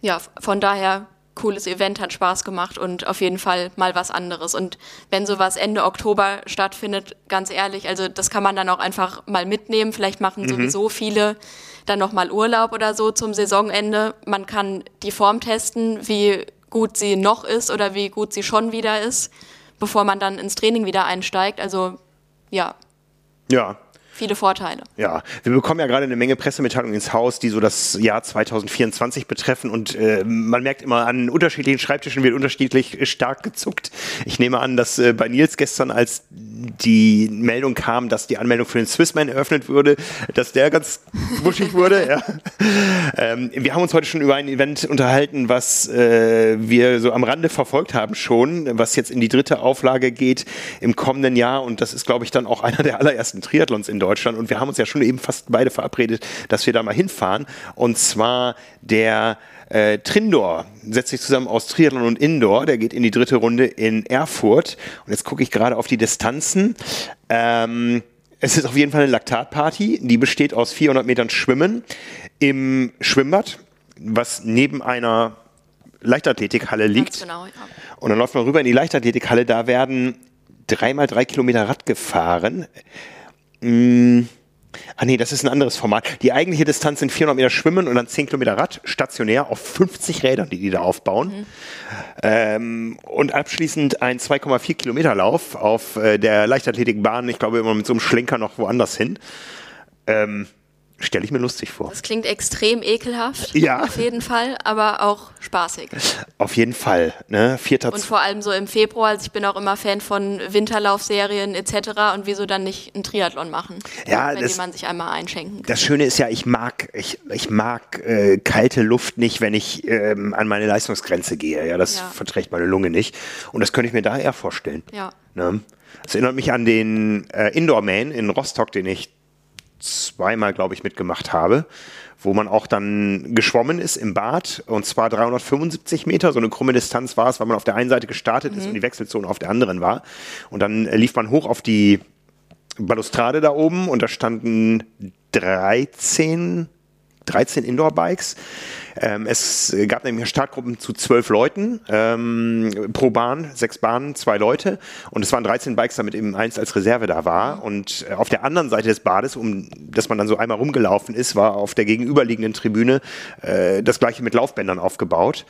Ja, von daher cooles Event, hat Spaß gemacht und auf jeden Fall mal was anderes. Und wenn sowas Ende Oktober stattfindet, ganz ehrlich, also das kann man dann auch einfach mal mitnehmen. Vielleicht machen mhm. sowieso viele dann nochmal Urlaub oder so zum Saisonende. Man kann die Form testen, wie gut sie noch ist oder wie gut sie schon wieder ist bevor man dann ins Training wieder einsteigt. Also ja. Ja, viele Vorteile. Ja, wir bekommen ja gerade eine Menge Pressemitteilungen ins Haus, die so das Jahr 2024 betreffen und äh, man merkt immer an unterschiedlichen Schreibtischen wird unterschiedlich stark gezuckt. Ich nehme an, dass äh, bei Nils gestern, als die Meldung kam, dass die Anmeldung für den Swissman eröffnet würde, dass der ganz wuschig wurde. Ja. *laughs* Ähm, wir haben uns heute schon über ein Event unterhalten, was äh, wir so am Rande verfolgt haben schon, was jetzt in die dritte Auflage geht im kommenden Jahr und das ist, glaube ich, dann auch einer der allerersten Triathlons in Deutschland. Deutschland und wir haben uns ja schon eben fast beide verabredet, dass wir da mal hinfahren. Und zwar der äh, Trindor setzt sich zusammen aus Triathlon und Indoor. Der geht in die dritte Runde in Erfurt. Und jetzt gucke ich gerade auf die Distanzen. Ähm, es ist auf jeden Fall eine Laktatparty. Die besteht aus 400 Metern Schwimmen im Schwimmbad, was neben einer Leichtathletikhalle liegt. Genau, ja. Und dann läuft man rüber in die Leichtathletikhalle. Da werden dreimal drei Kilometer Rad gefahren. Mh, Ah nee, das ist ein anderes Format. Die eigentliche Distanz sind 400 Meter Schwimmen und dann 10 Kilometer Rad, stationär auf 50 Rädern, die die da aufbauen. Mhm. Ähm, und abschließend ein 2,4 Kilometer Lauf auf äh, der Leichtathletikbahn, ich glaube immer mit so einem Schlenker noch woanders hin. Ähm, stelle ich mir lustig vor. Das klingt extrem ekelhaft. Ja. Auf jeden Fall, aber auch spaßig. Auf jeden Fall. Ne? Vierter und vor allem so im Februar, also ich bin auch immer Fan von Winterlaufserien etc. Und wieso dann nicht einen Triathlon machen? Ja, wenn das, man sich einmal einschenken kann. Das Schöne ist ja, ich mag, ich, ich mag äh, kalte Luft nicht, wenn ich ähm, an meine Leistungsgrenze gehe. Ja, das ja. verträgt meine Lunge nicht. Und das könnte ich mir da eher vorstellen. Ja. Ne? Das erinnert mich an den äh, Indoor Man in Rostock, den ich zweimal, glaube ich, mitgemacht habe, wo man auch dann geschwommen ist im Bad und zwar 375 Meter, so eine krumme Distanz war es, weil man auf der einen Seite gestartet mhm. ist und die Wechselzone auf der anderen war. Und dann lief man hoch auf die Balustrade da oben und da standen 13 13 Indoor-Bikes. Ähm, es gab nämlich Startgruppen zu zwölf Leuten ähm, pro Bahn, sechs Bahnen, zwei Leute. Und es waren 13 Bikes, damit eben eins als Reserve da war. Und äh, auf der anderen Seite des Bades, um dass man dann so einmal rumgelaufen ist, war auf der gegenüberliegenden Tribüne äh, das gleiche mit Laufbändern aufgebaut.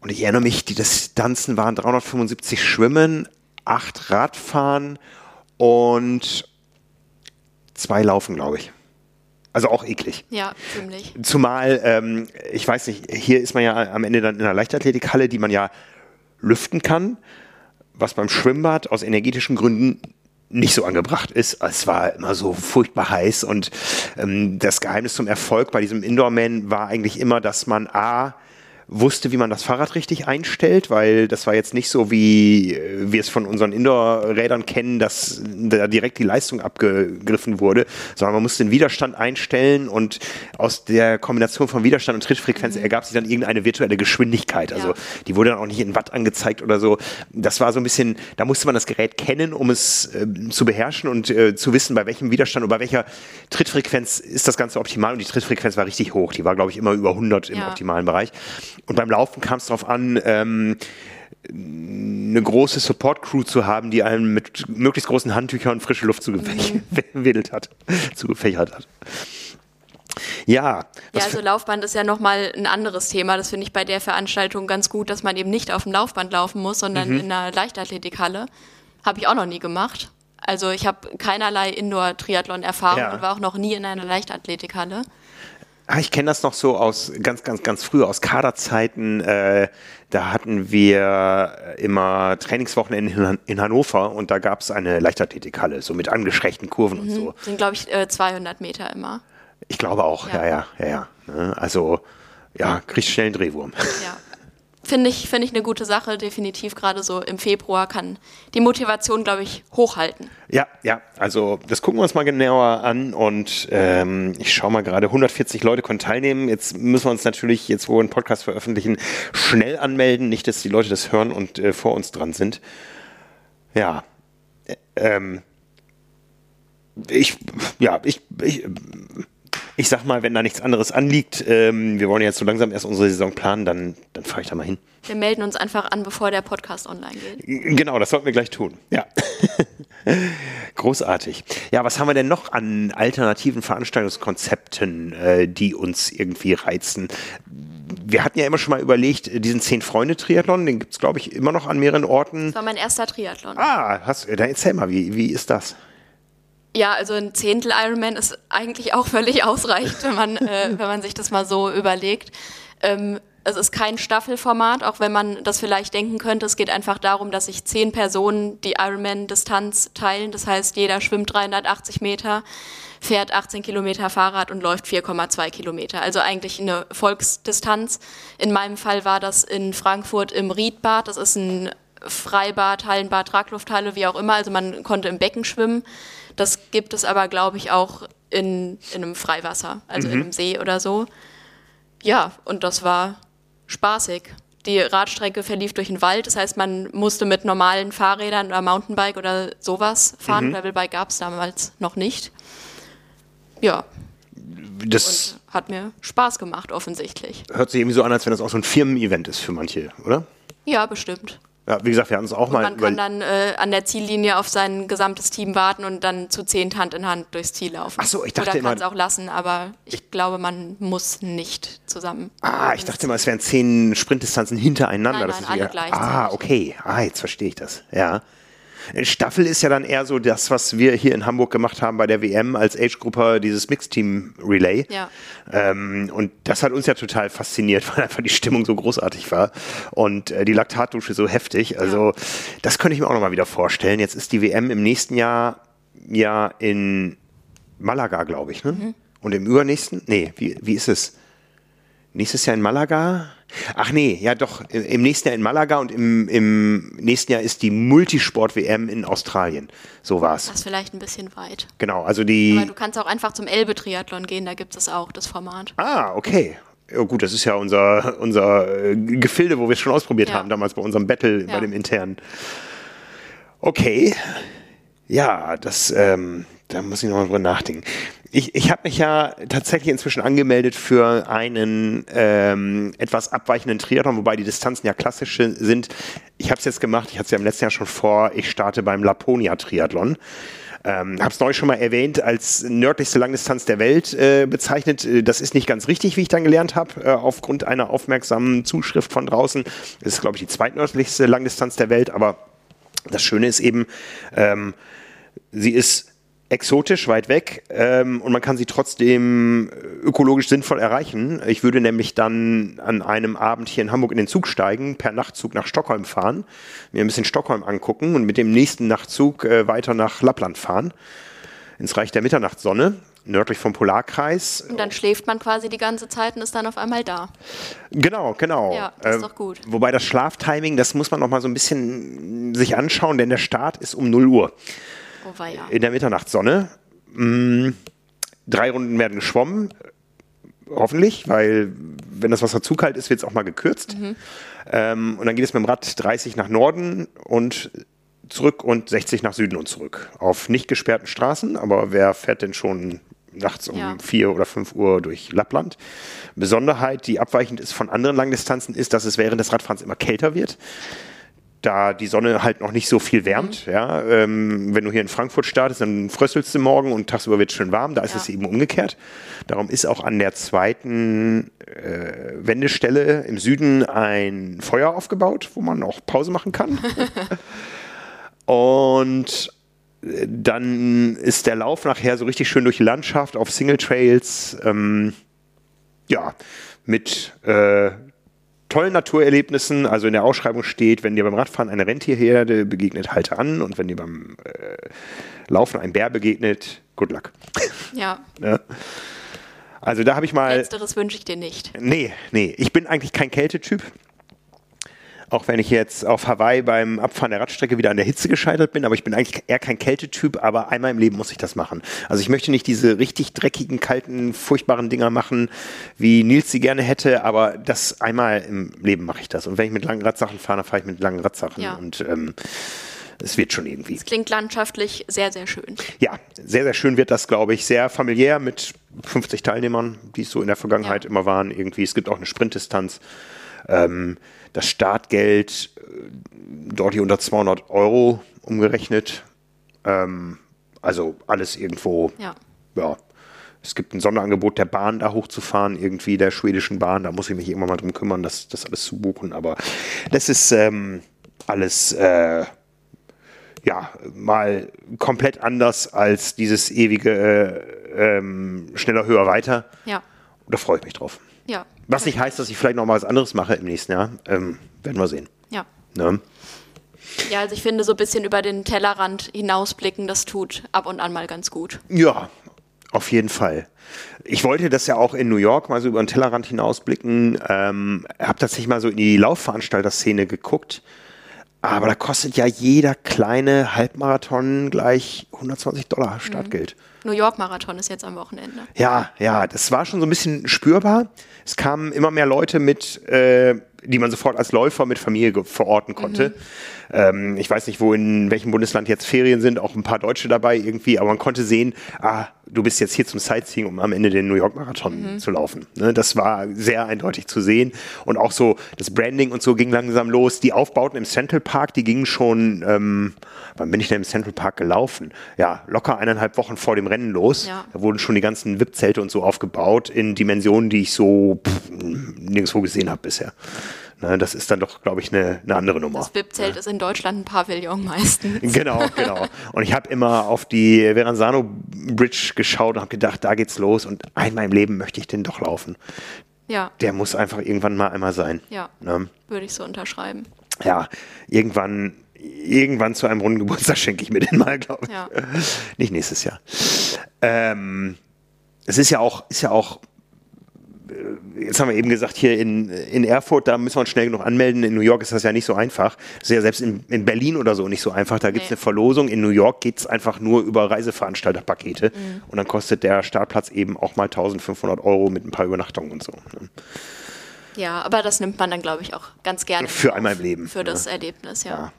Und ich erinnere mich, die Distanzen waren 375 Schwimmen, acht Radfahren und zwei Laufen, glaube ich. Also auch eklig. Ja, ziemlich. Zumal, ähm, ich weiß nicht, hier ist man ja am Ende dann in einer Leichtathletikhalle, die man ja lüften kann, was beim Schwimmbad aus energetischen Gründen nicht so angebracht ist. Es war immer so furchtbar heiß und ähm, das Geheimnis zum Erfolg bei diesem Indoor-Man war eigentlich immer, dass man A, wusste, wie man das Fahrrad richtig einstellt, weil das war jetzt nicht so, wie äh, wir es von unseren Indoor-Rädern kennen, dass da direkt die Leistung abgegriffen wurde, sondern man musste den Widerstand einstellen und aus der Kombination von Widerstand und Trittfrequenz mhm. ergab sich dann irgendeine virtuelle Geschwindigkeit. Also ja. die wurde dann auch nicht in Watt angezeigt oder so. Das war so ein bisschen, da musste man das Gerät kennen, um es äh, zu beherrschen und äh, zu wissen, bei welchem Widerstand oder bei welcher Trittfrequenz ist das Ganze optimal und die Trittfrequenz war richtig hoch. Die war, glaube ich, immer über 100 im ja. optimalen Bereich. Und beim Laufen kam es darauf an, ähm, eine große Support-Crew zu haben, die einem mit möglichst großen Handtüchern frische Luft zugewedelt *laughs* hat, zugefächert hat. Ja. Ja, also Laufband ist ja nochmal ein anderes Thema. Das finde ich bei der Veranstaltung ganz gut, dass man eben nicht auf dem Laufband laufen muss, sondern mhm. in einer Leichtathletikhalle. Habe ich auch noch nie gemacht. Also ich habe keinerlei Indoor-Triathlon-Erfahrung ja. und war auch noch nie in einer Leichtathletikhalle. Ah, ich kenne das noch so aus ganz, ganz, ganz früh aus Kaderzeiten. Äh, da hatten wir immer Trainingswochenende in, in Hannover und da gab es eine Leichtathletikhalle, so mit angeschrägten Kurven mhm. und so. Sind, glaube ich, 200 äh, Meter immer. Ich glaube auch, ja, ja, ja, ja. ja. Ne? Also, ja, kriegt schnell einen Drehwurm. Ja. Finde ich, find ich eine gute Sache, definitiv. Gerade so im Februar kann die Motivation, glaube ich, hochhalten. Ja, ja, also das gucken wir uns mal genauer an und ähm, ich schaue mal gerade, 140 Leute können teilnehmen. Jetzt müssen wir uns natürlich, jetzt wo wir einen Podcast veröffentlichen, schnell anmelden. Nicht, dass die Leute das hören und äh, vor uns dran sind. Ja, ähm, ich, ja, ich, ich ich sag mal, wenn da nichts anderes anliegt, ähm, wir wollen jetzt so langsam erst unsere Saison planen, dann, dann fahre ich da mal hin. Wir melden uns einfach an, bevor der Podcast online geht. Genau, das sollten wir gleich tun. Ja. *laughs* Großartig. Ja, was haben wir denn noch an alternativen Veranstaltungskonzepten, äh, die uns irgendwie reizen? Wir hatten ja immer schon mal überlegt, diesen Zehn-Freunde-Triathlon, den gibt es, glaube ich, immer noch an mehreren Orten. Das war mein erster Triathlon. Ah, hast, dann erzähl mal, wie, wie ist das? Ja, also ein Zehntel Ironman ist eigentlich auch völlig ausreichend, wenn man, äh, *laughs* wenn man sich das mal so überlegt. Ähm, es ist kein Staffelformat, auch wenn man das vielleicht denken könnte. Es geht einfach darum, dass sich zehn Personen die Ironman-Distanz teilen. Das heißt, jeder schwimmt 380 Meter, fährt 18 Kilometer Fahrrad und läuft 4,2 Kilometer. Also eigentlich eine Volksdistanz. In meinem Fall war das in Frankfurt im Riedbad. Das ist ein Freibad, Hallenbad, Traglufthalle, wie auch immer. Also man konnte im Becken schwimmen. Das gibt es aber, glaube ich, auch in, in einem Freiwasser, also mhm. in einem See oder so. Ja, und das war spaßig. Die Radstrecke verlief durch den Wald, das heißt, man musste mit normalen Fahrrädern oder Mountainbike oder sowas fahren. Mhm. Gravelbike gab es damals noch nicht. Ja. Das und hat mir Spaß gemacht, offensichtlich. Hört sich irgendwie so an, als wenn das auch so ein Firmen-Event ist für manche, oder? Ja, bestimmt. Ja, wie gesagt, wir hatten es auch und mal. Man kann dann äh, an der Ziellinie auf sein gesamtes Team warten und dann zu zehn Hand in Hand durchs Ziel laufen. Ach so, ich dachte Oder immer. kann es auch lassen, aber ich, ich, glaube, man muss nicht zusammen. Ah, ich dachte immer, es wären zehn Sprintdistanzen hintereinander. Nein, nein, alle gleichzeitig. Ah, okay. Ah, jetzt verstehe ich das. Ja. Staffel ist ja dann eher so das, was wir hier in Hamburg gemacht haben bei der WM als Age-Gruppe, dieses Mixteam-Relay. Ja. Ähm, und das hat uns ja total fasziniert, *laughs* weil einfach die Stimmung so großartig war und äh, die Laktatdusche so heftig. Also ja. das könnte ich mir auch nochmal wieder vorstellen. Jetzt ist die WM im nächsten Jahr ja in Malaga, glaube ich, ne? Mhm. Und im übernächsten? Nee, wie, wie ist es? Nächstes Jahr in Malaga? Ach nee, ja doch, im nächsten Jahr in Malaga und im, im nächsten Jahr ist die Multisport-WM in Australien. So war's. Das ist vielleicht ein bisschen weit. Genau, also die. Aber du kannst auch einfach zum Elbe-Triathlon gehen, da gibt es auch das Format. Ah, okay. Ja, gut, das ist ja unser, unser äh, Gefilde, wo wir es schon ausprobiert ja. haben, damals bei unserem Battle, ja. bei dem internen. Okay. Ja, das, ähm, da muss ich nochmal drüber nachdenken. Ich, ich habe mich ja tatsächlich inzwischen angemeldet für einen ähm, etwas abweichenden Triathlon, wobei die Distanzen ja klassische sind. Ich habe es jetzt gemacht, ich hatte es ja im letzten Jahr schon vor, ich starte beim Laponia-Triathlon. Ähm, habe es neulich schon mal erwähnt, als nördlichste Langdistanz der Welt äh, bezeichnet. Äh, das ist nicht ganz richtig, wie ich dann gelernt habe, äh, aufgrund einer aufmerksamen Zuschrift von draußen. Das ist, glaube ich, die zweitnördlichste Langdistanz der Welt, aber das Schöne ist eben, ähm, sie ist exotisch, weit weg ähm, und man kann sie trotzdem ökologisch sinnvoll erreichen. Ich würde nämlich dann an einem Abend hier in Hamburg in den Zug steigen, per Nachtzug nach Stockholm fahren, mir ein bisschen Stockholm angucken und mit dem nächsten Nachtzug äh, weiter nach Lappland fahren, ins Reich der Mitternachtssonne, nördlich vom Polarkreis. Und dann schläft man quasi die ganze Zeit und ist dann auf einmal da. Genau, genau. Ja, das ist äh, doch gut. Wobei das Schlaftiming, das muss man noch mal so ein bisschen sich anschauen, denn der Start ist um 0 Uhr. Oh, in der Mitternachtssonne. Mm, drei Runden werden geschwommen, hoffentlich, weil wenn das Wasser zu kalt ist, wird es auch mal gekürzt. Mhm. Ähm, und dann geht es mit dem Rad 30 nach Norden und zurück und 60 nach Süden und zurück. Auf nicht gesperrten Straßen, aber wer fährt denn schon nachts um Ja. 4 oder 5 Uhr durch Lappland. Besonderheit, die abweichend ist von anderen Langdistanzen, ist, dass es während des Radfahrens immer kälter wird. Da die Sonne halt noch nicht so viel wärmt. Ja, ähm, wenn du hier in Frankfurt startest, dann fröstelst du morgen und tagsüber wird es schön warm. Da ist Ja. es eben umgekehrt. Darum ist auch an der zweiten äh, Wendestelle im Süden ein Feuer aufgebaut, wo man auch Pause machen kann. *laughs* und äh, dann ist der Lauf nachher so richtig schön durch die Landschaft auf Single Trails. Ähm, ja, mit äh, tollen Naturerlebnissen. Also in der Ausschreibung steht, wenn dir beim Radfahren eine Rentierherde begegnet, halte an. Und wenn dir beim äh, Laufen ein Bär begegnet, good luck. *laughs* Ja, Also da habe ich mal. letzteres wünsche ich dir nicht. Nee, nee, ich bin eigentlich kein Kältetyp. Auch wenn ich jetzt auf Hawaii beim Abfahren der Radstrecke wieder an der Hitze gescheitert bin, aber ich bin eigentlich eher kein Kältetyp, aber einmal im Leben muss ich das machen. Also ich möchte nicht diese richtig dreckigen, kalten, furchtbaren Dinger machen, wie Nils sie gerne hätte, aber das einmal im Leben mache ich das. Und wenn ich mit langen Radsachen fahre, dann fahre ich mit langen Radsachen Ja. und ähm, es wird schon irgendwie. Es klingt landschaftlich sehr, sehr schön. Ja, sehr, sehr schön wird das, glaube ich. Sehr familiär mit 50 Teilnehmern, die es so in der Vergangenheit Ja. immer waren. Irgendwie, es gibt auch eine Sprintdistanz. Ähm, das Startgeld, äh, dort hier unter 200 Euro umgerechnet. Ähm, also alles irgendwo, Ja. ja. Es gibt ein Sonderangebot der Bahn, da hochzufahren, irgendwie der schwedischen Bahn. Da muss ich mich irgendwann mal drum kümmern, das, das alles zu buchen. Aber das ist ähm, alles äh, ja, mal komplett anders als dieses ewige äh, ähm, schneller, höher, weiter. Ja. Und da freue ich mich drauf. Ja. Was nicht heißt, dass ich vielleicht noch mal was anderes mache im nächsten Jahr. Ähm, werden wir sehen. Ja. Ne? Ja, also ich finde, so ein bisschen über den Tellerrand hinausblicken, das tut ab und an mal ganz gut. Ja, auf jeden Fall. Ich wollte das ja auch in New York mal so über den Tellerrand hinausblicken. Ähm, habe tatsächlich mal so in die Laufveranstalter-Szene geguckt. Aber da kostet ja jeder kleine Halbmarathon gleich 120 Dollar Startgeld. New York Marathon ist jetzt am Wochenende. Ja, ja, das war schon so ein bisschen spürbar. Es kamen immer mehr Leute mit, äh, die man sofort als Läufer mit Familie verorten konnte. Ähm, ich weiß nicht, wo in welchem Bundesland jetzt Ferien sind, auch ein paar Deutsche dabei irgendwie, aber man konnte sehen, ah, du bist jetzt hier zum Sightseeing, um am Ende den New York Marathon zu laufen. Ne, das war sehr eindeutig zu sehen. Und auch so das Branding und so ging langsam los. Die Aufbauten im Central Park, die gingen schon, ähm, wann bin ich denn im Central Park gelaufen? Ja, locker eineinhalb Wochen vor dem Rennen los. Ja. Da wurden schon die ganzen VIP-Zelte und so aufgebaut in Dimensionen, die ich so pff, nirgendwo gesehen habe bisher. Ne, das ist dann doch, glaube ich, eine, eine andere Nummer. Das VIP-Zelt ist in Deutschland ein Pavillon meistens. *laughs* Genau, genau. Und ich habe immer auf die Verrazano Bridge geschaut und habe gedacht, da geht's los und einmal im Leben möchte ich den doch laufen. Ja, Der muss einfach irgendwann mal einmal sein. ja, Ne? würde ich so unterschreiben. Ja, irgendwann, irgendwann zu einem runden Geburtstag schenke ich mir den mal, glaube ich. Ja. Nicht nächstes Jahr. Ähm, es ist ja auch, ist ja auch, jetzt haben wir eben gesagt, hier in, in Erfurt, da müssen wir uns schnell genug anmelden. In New York ist das ja nicht so einfach. Das ist ja selbst in, in Berlin oder so nicht so einfach. Da gibt es Nee. eine Verlosung. In New York geht es einfach nur über Reiseveranstalterpakete. Mhm. Und dann kostet der Startplatz eben auch mal 1500 Euro mit ein paar Übernachtungen und so. Ne? Ja, aber das nimmt man dann, glaube ich, auch ganz gerne. Für einmal im Leben, Für das Erlebnis, ja. Ja.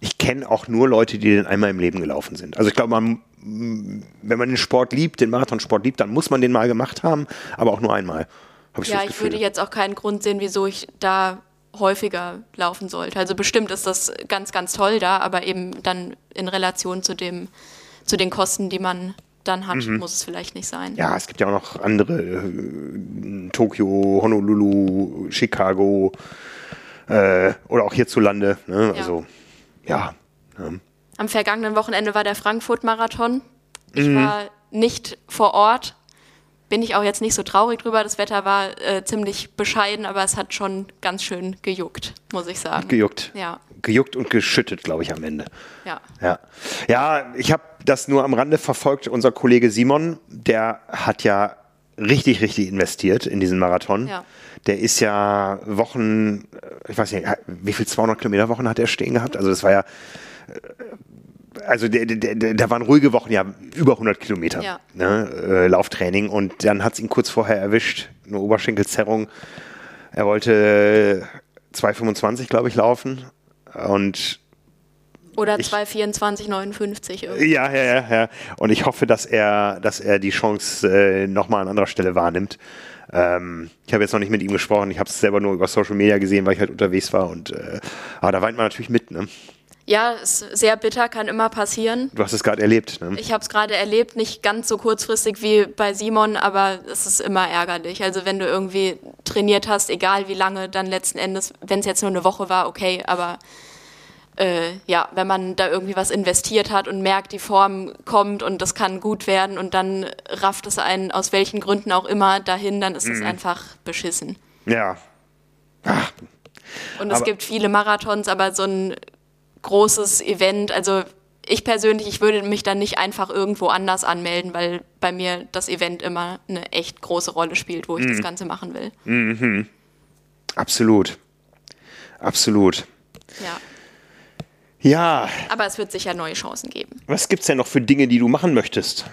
Ich kenne auch nur Leute, die den einmal im Leben gelaufen sind. Also ich glaube, man, wenn man den Sport liebt, den Marathonsport liebt, dann muss man den mal gemacht haben, aber auch nur einmal. Ich Ja, das ich würde jetzt auch keinen Grund sehen, wieso ich da häufiger laufen sollte. Also bestimmt ist das ganz, ganz toll da, aber eben dann in Relation zu dem, zu den Kosten, die man dann hat, muss es vielleicht nicht sein. Mhm. ja, es gibt ja auch noch andere. Äh, Tokio, Honolulu, Chicago äh, oder auch hierzulande. Ne? Ja. Also, ja. ne? Am vergangenen Wochenende war der Frankfurt-Marathon. Ich Mhm. war nicht vor Ort. Bin ich auch jetzt nicht so traurig drüber. Das Wetter war äh, ziemlich bescheiden, aber es hat schon ganz schön gejuckt, muss ich sagen. Gejuckt. Ja, Gejuckt und geschüttet, glaube ich, am Ende. ja. Ja, ja ich habe das nur am Rande verfolgt. Unser Kollege Simon, der hat ja richtig, richtig investiert in diesen Marathon. Ja. Der ist ja Wochen, äh, ich weiß nicht, wie viel 200 Kilometer Wochen hat er stehen gehabt? Also das war ja, äh, also da waren ruhige Wochen, ja, über 100 Kilometer Ja. ne, äh, Lauftraining. Und dann hat es ihn kurz vorher erwischt, eine Oberschenkelzerrung. Er wollte 2,25, glaube ich, laufen. Und Oder ich, 2,24,59 Ja, ja, ja, ja. Und ich hoffe, dass er, dass er die Chance äh, nochmal an anderer Stelle wahrnimmt. Ähm, ich habe jetzt noch nicht mit ihm gesprochen, ich habe es selber nur über Social Media gesehen, weil ich halt unterwegs war und äh, aber da weint man natürlich mit, ne? Ja, ist sehr bitter, kann immer passieren. Du hast es gerade erlebt, ne? Ich habe es gerade erlebt, nicht ganz so kurzfristig wie bei Simon, aber es ist immer ärgerlich. Also wenn du irgendwie trainiert hast, egal wie lange, dann letzten Endes, wenn es jetzt nur eine Woche war, okay, aber äh, ja, wenn man da irgendwie was investiert hat und merkt, die Form kommt und das kann gut werden und dann rafft es einen aus welchen Gründen auch immer dahin, dann ist es Mhm. einfach beschissen. Ja. Ach, Und es Aber- gibt viele Marathons, aber so ein großes Event, also ich persönlich, ich würde mich dann nicht einfach irgendwo anders anmelden, weil bei mir das Event immer eine echt große Rolle spielt, wo ich Mhm. das Ganze machen will. absolut. Absolut. Ja. Ja, Aber es wird sicher neue Chancen geben. was gibt's denn noch für Dinge, die du machen möchtest?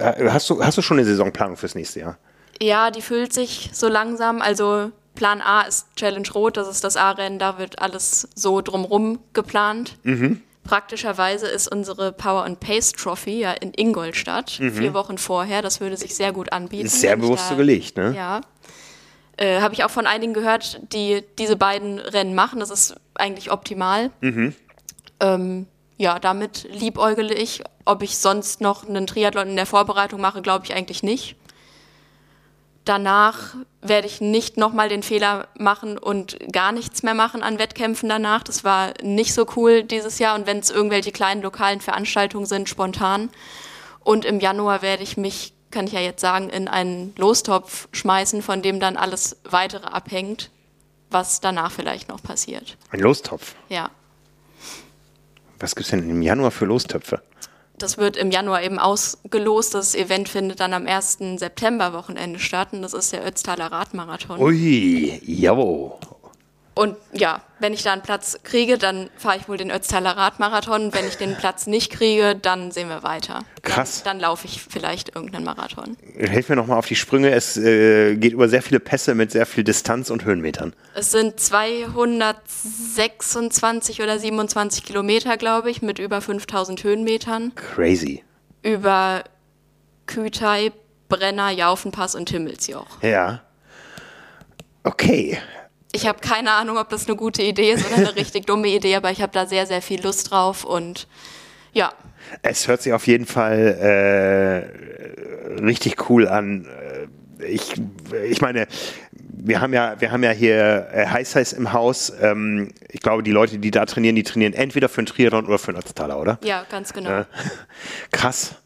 Hast du, hast du schon eine Saisonplanung fürs nächste Jahr? Ja, die füllt sich so langsam. Also Plan A ist Challenge Rot, das ist das A-Rennen, da wird alles so drumrum geplant. Mhm. Praktischerweise ist unsere Power and Pace Trophy ja in Ingolstadt, vier Wochen vorher. Das würde sich sehr gut anbieten. Mhm. Ist sehr bewusst so gelegt, ne? Ja. Äh, Habe ich auch von einigen gehört, die diese beiden Rennen machen. Das ist eigentlich optimal. Mhm. Ähm, ja, damit liebäugele ich. Ob ich sonst noch einen Triathlon in der Vorbereitung mache, glaube ich eigentlich nicht. Danach werde ich nicht nochmal den Fehler machen und gar nichts mehr machen an Wettkämpfen danach. Das war nicht so cool dieses Jahr. Und wenn es irgendwelche kleinen lokalen Veranstaltungen sind, spontan. Und im Januar werde ich mich, kann ich ja jetzt sagen, in einen Lostopf schmeißen, von dem dann alles weitere abhängt, was danach vielleicht noch passiert. Ein Lostopf. Ja. Was gibt's denn im Januar für Lostöpfe? Das wird im Januar eben ausgelost. Das Event findet dann am 1. September-Wochenende statt und das ist der Ötztaler Radmarathon. Ui, jawo. Und ja, wenn ich da einen Platz kriege, dann fahre ich wohl den Ötztaler Radmarathon. Wenn ich den Platz nicht kriege, dann sehen wir weiter. Krass. Dann, dann laufe ich vielleicht irgendeinen Marathon. Helf mir nochmal auf die Sprünge. Es äh, geht über sehr viele Pässe mit sehr viel Distanz und Höhenmetern. Es sind 226 oder 27 Kilometer, glaube ich, mit über 5000 Höhenmetern. Crazy. Über Kütei, Brenner, Jaufenpass und Himmelsjoch. Ja. Okay. Ich habe keine Ahnung, ob das eine gute Idee ist oder eine richtig dumme Idee, aber ich habe da sehr, sehr viel Lust drauf und ja, Es hört sich auf jeden Fall äh, richtig cool an. Äh, Ich, ich meine, wir haben ja, wir haben ja hier äh, Heiß Heiß im Haus. Ähm, ich glaube, die Leute, die da trainieren, die trainieren entweder für einen Triathlon oder für einen Ötztaler, oder? ja, ganz genau. Ja. Krass.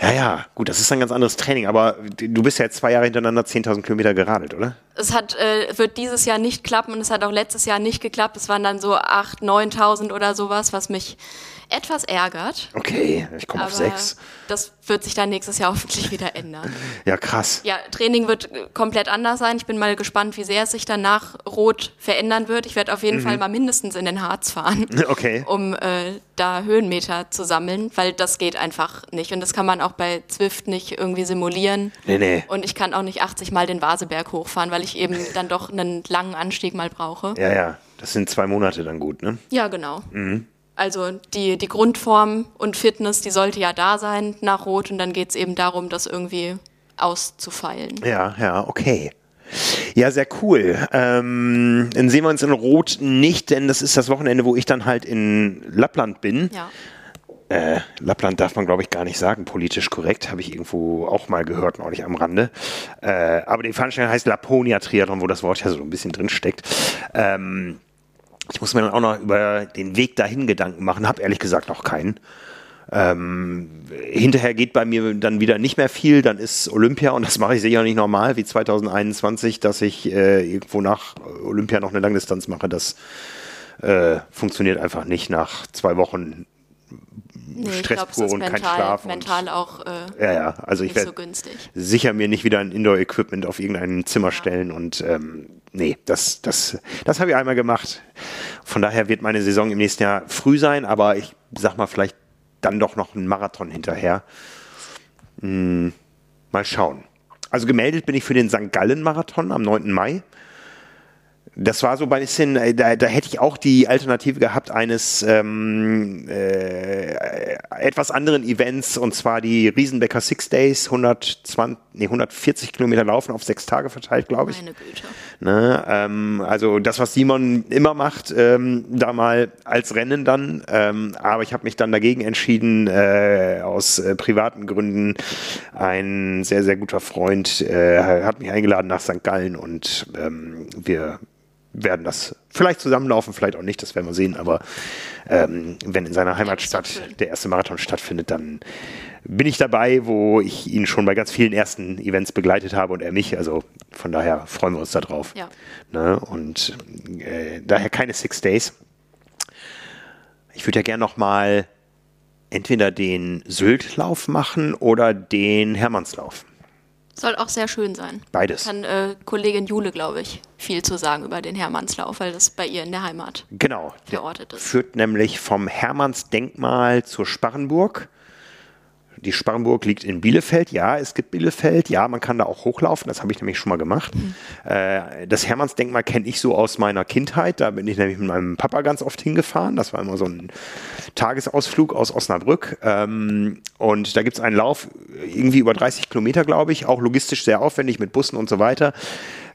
Ja, ja, gut, das ist ein ganz anderes Training, aber du bist ja jetzt zwei Jahre hintereinander 10.000 Kilometer geradelt, oder? Es hat, äh, wird dieses Jahr nicht klappen und es hat auch letztes Jahr nicht geklappt. Es waren dann so 8.000, 9.000 oder sowas, was mich etwas ärgert. Okay, ich komme auf sechs. das wird sich dann nächstes Jahr *laughs* hoffentlich wieder ändern. Ja, krass. Ja, Training wird komplett anders sein. Ich bin mal gespannt, wie sehr es sich dann nach Rot verändern wird. Ich werde auf jeden Fall mal mindestens in den Harz fahren, *laughs* Okay. um äh, da Höhenmeter zu sammeln, weil das geht einfach nicht. Und das kann man auch bei Zwift nicht irgendwie simulieren. Nee, nee. Und ich kann auch nicht 80 Mal den Vaseberg hochfahren, weil ich eben *laughs* dann doch einen langen Anstieg mal brauche. Ja, ja, das sind zwei Monate dann gut, ne? Ja, genau. Also die, die Grundform und Fitness, die sollte ja da sein nach Rot und dann geht es eben darum, das irgendwie auszufeilen. Ja, ja, okay. Ja, sehr cool. Ähm, dann sehen wir uns in Rot nicht, denn das ist das Wochenende, wo ich dann halt in Lappland bin. Ja. Äh, Lappland darf man, glaube ich, gar nicht sagen, politisch korrekt, habe ich irgendwo auch mal gehört, neulich am Rande. Äh, aber die Veranstaltung heißt Laponia Triathlon, wo das Wort ja so ein bisschen drin steckt. Ähm, ich muss mir dann auch noch über den Weg dahin Gedanken machen, habe ehrlich gesagt noch keinen. Ähm, hinterher geht bei mir dann wieder nicht mehr viel, dann ist Olympia und das mache ich sicher nicht normal wie 2021, dass ich äh, irgendwo nach Olympia noch eine Langdistanz mache. Das äh, funktioniert einfach nicht nach zwei Wochen Nee, ich Stress glaube, es pur ist und kein mental, Schlaf und- mental auch äh, Ja, ja, also ich nicht werde so günstig. sicher mir nicht wieder ein Indoor-Equipment auf irgendein Zimmer stellen und ähm, nee, das, das, das habe ich einmal gemacht. Von daher wird meine Saison im nächsten Jahr früh sein, aber ich sag mal vielleicht dann doch noch ein Marathon hinterher. Hm, mal schauen. Also gemeldet bin ich für den St. Gallen-Marathon am 9. Mai. Das war so ein bisschen, äh, da, da hätte ich auch die Alternative gehabt eines ähm, äh, etwas anderen Events und zwar die Riesenbecker Six Days, 120, nee, 140 Kilometer laufen auf sechs Tage verteilt, glaube ich. Meine Güte. Ne, ähm, also das, was Simon immer macht, ähm, da mal als Rennen dann, ähm, aber ich habe mich dann dagegen entschieden, äh, aus äh, privaten Gründen. Ein sehr, sehr guter Freund äh, hat mich eingeladen nach St. Gallen und ähm, wir werden das vielleicht zusammenlaufen, vielleicht auch nicht, das werden wir sehen. Aber ähm, wenn in seiner Heimatstadt der erste Marathon stattfindet, dann bin ich dabei, wo ich ihn schon bei ganz vielen ersten Events begleitet habe und er mich. Also von daher freuen wir uns darauf. Ja. Ne? Und äh, daher keine Six Days. Ich würde ja gerne noch mal entweder den Syltlauf machen oder den Hermannslauf. Soll auch sehr schön sein. Beides. Kann äh, Kollegin Jule, glaube ich, viel zu sagen über den Hermannslauf, weil das bei ihr in der Heimat genau, verortet ist. Führt nämlich vom Hermannsdenkmal zur Sparrenburg die Sparrenburg liegt in Bielefeld. Ja, es gibt Bielefeld. Ja, man kann da auch hochlaufen. Das habe ich nämlich schon mal gemacht. Mhm. Äh, das Hermannsdenkmal kenne ich so aus meiner Kindheit. Da bin ich nämlich mit meinem Papa ganz oft hingefahren. Das war immer so ein Tagesausflug aus Osnabrück. Ähm, und da gibt es einen Lauf, irgendwie über 30 Kilometer, glaube ich. Auch logistisch sehr aufwendig mit Bussen und so weiter.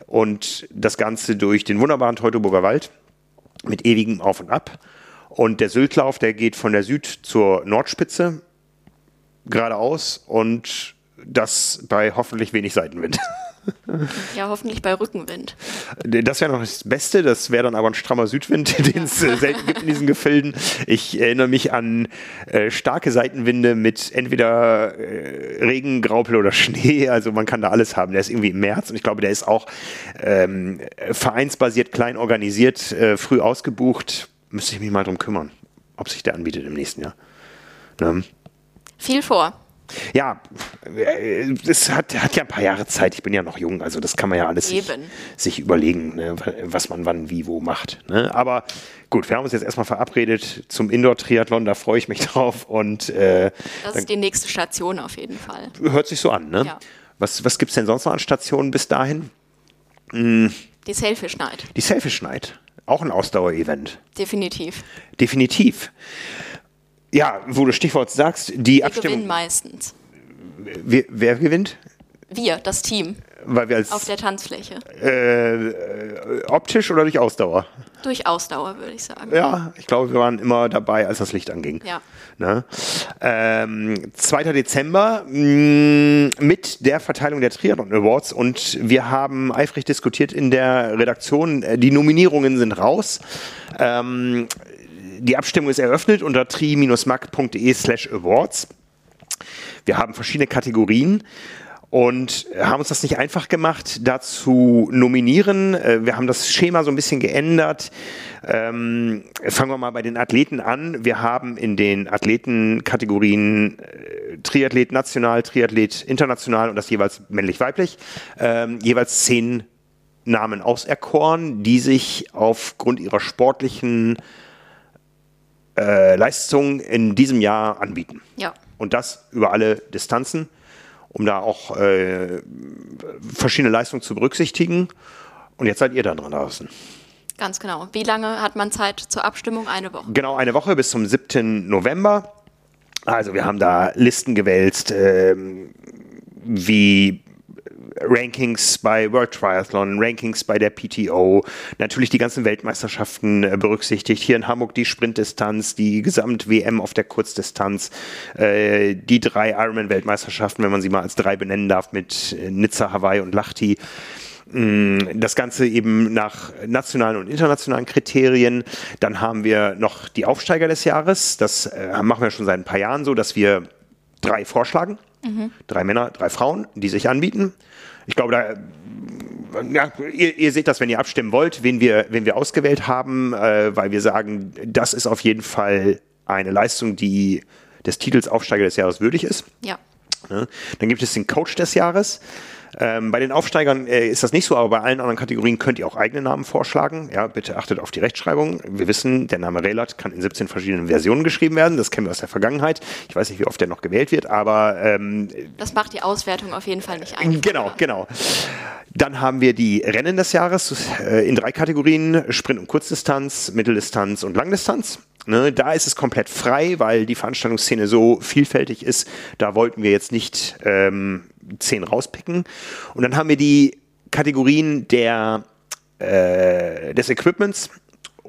Und das Ganze durch den wunderbaren Teutoburger Wald mit ewigem Auf und Ab. Und der Syltlauf, der geht von der Süd zur Nordspitze geradeaus und das bei hoffentlich wenig Seitenwind. *laughs* Ja, hoffentlich bei Rückenwind. Das wäre noch das Beste, das wäre dann aber ein strammer Südwind, *laughs* den es ja. selten gibt in diesen Gefilden. Ich erinnere mich an äh, starke Seitenwinde mit entweder äh, Regen, Graupel oder Schnee. Also man kann da alles haben. Der ist irgendwie im März und ich glaube, der ist auch ähm, vereinsbasiert, klein organisiert, äh, früh ausgebucht. Müsste ich mich mal drum kümmern, ob sich der anbietet im nächsten Jahr. Ne? Viel vor. Ja, es hat, hat ja ein paar Jahre Zeit. Ich bin ja noch jung, also das kann man ja alles sich, sich, überlegen, ne, was man wann, wie, wo macht. Ne? Aber gut, wir haben uns jetzt erstmal verabredet zum Indoor-Triathlon, da freue ich mich *laughs* drauf. Und, äh, das ist die nächste Station auf jeden Fall. Hört sich so an, ne? Ja. Was, was gibt es denn sonst noch an Stationen bis dahin? Hm. Die Selfish Night. Die Selfish Night. Auch ein Ausdauer-Event. Definitiv. Definitiv. Ja, wo du Stichwort sagst, die wir Abstimmung. gewinnen meistens. Wer, wer, gewinnt? Wir, das Team. Weil wir als, Auf der Tanzfläche. Äh, optisch oder durch Ausdauer? Durch Ausdauer, würde ich sagen. Ja, ich glaube, wir waren immer dabei, als das Licht anging. Ja. Ne? Ähm, 2. Dezember mh, mm, mit der Verteilung der Triathlon Awards und wir haben eifrig diskutiert in der Redaktion. Die Nominierungen sind raus. Ähm, die Abstimmung ist eröffnet unter tri-mac.de slash awards. Wir haben verschiedene Kategorien und haben uns das nicht einfach gemacht, da zu nominieren. Äh, wir haben das Schema so ein bisschen geändert. Ähm, fangen wir mal bei den Athleten an. Wir haben in den Athletenkategorien äh, Triathlet national, Triathlet international und das jeweils männlich-weiblich, ähm, jeweils zehn Namen auserkoren, die sich aufgrund ihrer sportlichen äh, Leistungen in diesem Jahr anbieten. Ja. Und das über alle Distanzen, um da auch äh, verschiedene Leistungen zu berücksichtigen. Und jetzt seid ihr dann dran draußen. Ganz genau. Wie lange hat man Zeit zur Abstimmung? Eine Woche. Genau, eine Woche bis zum 7. November. Also wir haben da Listen gewälzt, äh, wie Rankings bei World Triathlon, Rankings bei der PTO, natürlich die ganzen Weltmeisterschaften äh, berücksichtigt. Hier in Hamburg die Sprintdistanz, die Gesamt-WM auf der Kurzdistanz, äh, die drei Ironman-Weltmeisterschaften, wenn man sie mal als drei benennen darf, mit äh, Nizza, Hawaii und Lahti mm, das Ganze eben nach nationalen und internationalen Kriterien. Dann haben wir noch die Aufsteiger des Jahres. Das machen wir schon seit ein paar Jahren so, dass wir drei vorschlagen. Mhm. Drei Männer, drei Frauen, die sich anbieten. Ich glaube, da ja, ihr, ihr, seht das, wenn ihr abstimmen wollt, wen wir, wen wir ausgewählt haben, äh, weil wir sagen, das ist auf jeden Fall eine Leistung, die des Titels Aufsteiger des Jahres würdig ist. Ja. Ne? Dann gibt es den Coach des Jahres. Ähm, bei den Aufsteigern äh, ist das nicht so, aber bei allen anderen Kategorien könnt ihr auch eigene Namen vorschlagen. Ja, bitte achtet auf die Rechtschreibung. Wir wissen, der Name Relat kann in 17 verschiedenen Versionen geschrieben werden. Das kennen wir aus der Vergangenheit. Ich weiß nicht, wie oft der noch gewählt wird, aber ähm, das macht die Auswertung auf jeden Fall nicht *laughs* einfach. Genau, genau. Dann haben wir die Rennen des Jahres äh, in drei Kategorien: Sprint und Kurzdistanz, Mitteldistanz und Langdistanz. Ne, da ist es komplett frei, weil die Veranstaltungsszene so vielfältig ist. Da wollten wir jetzt nicht ähm, zehn rauspicken. Und dann haben wir die Kategorien der, äh, des Equipments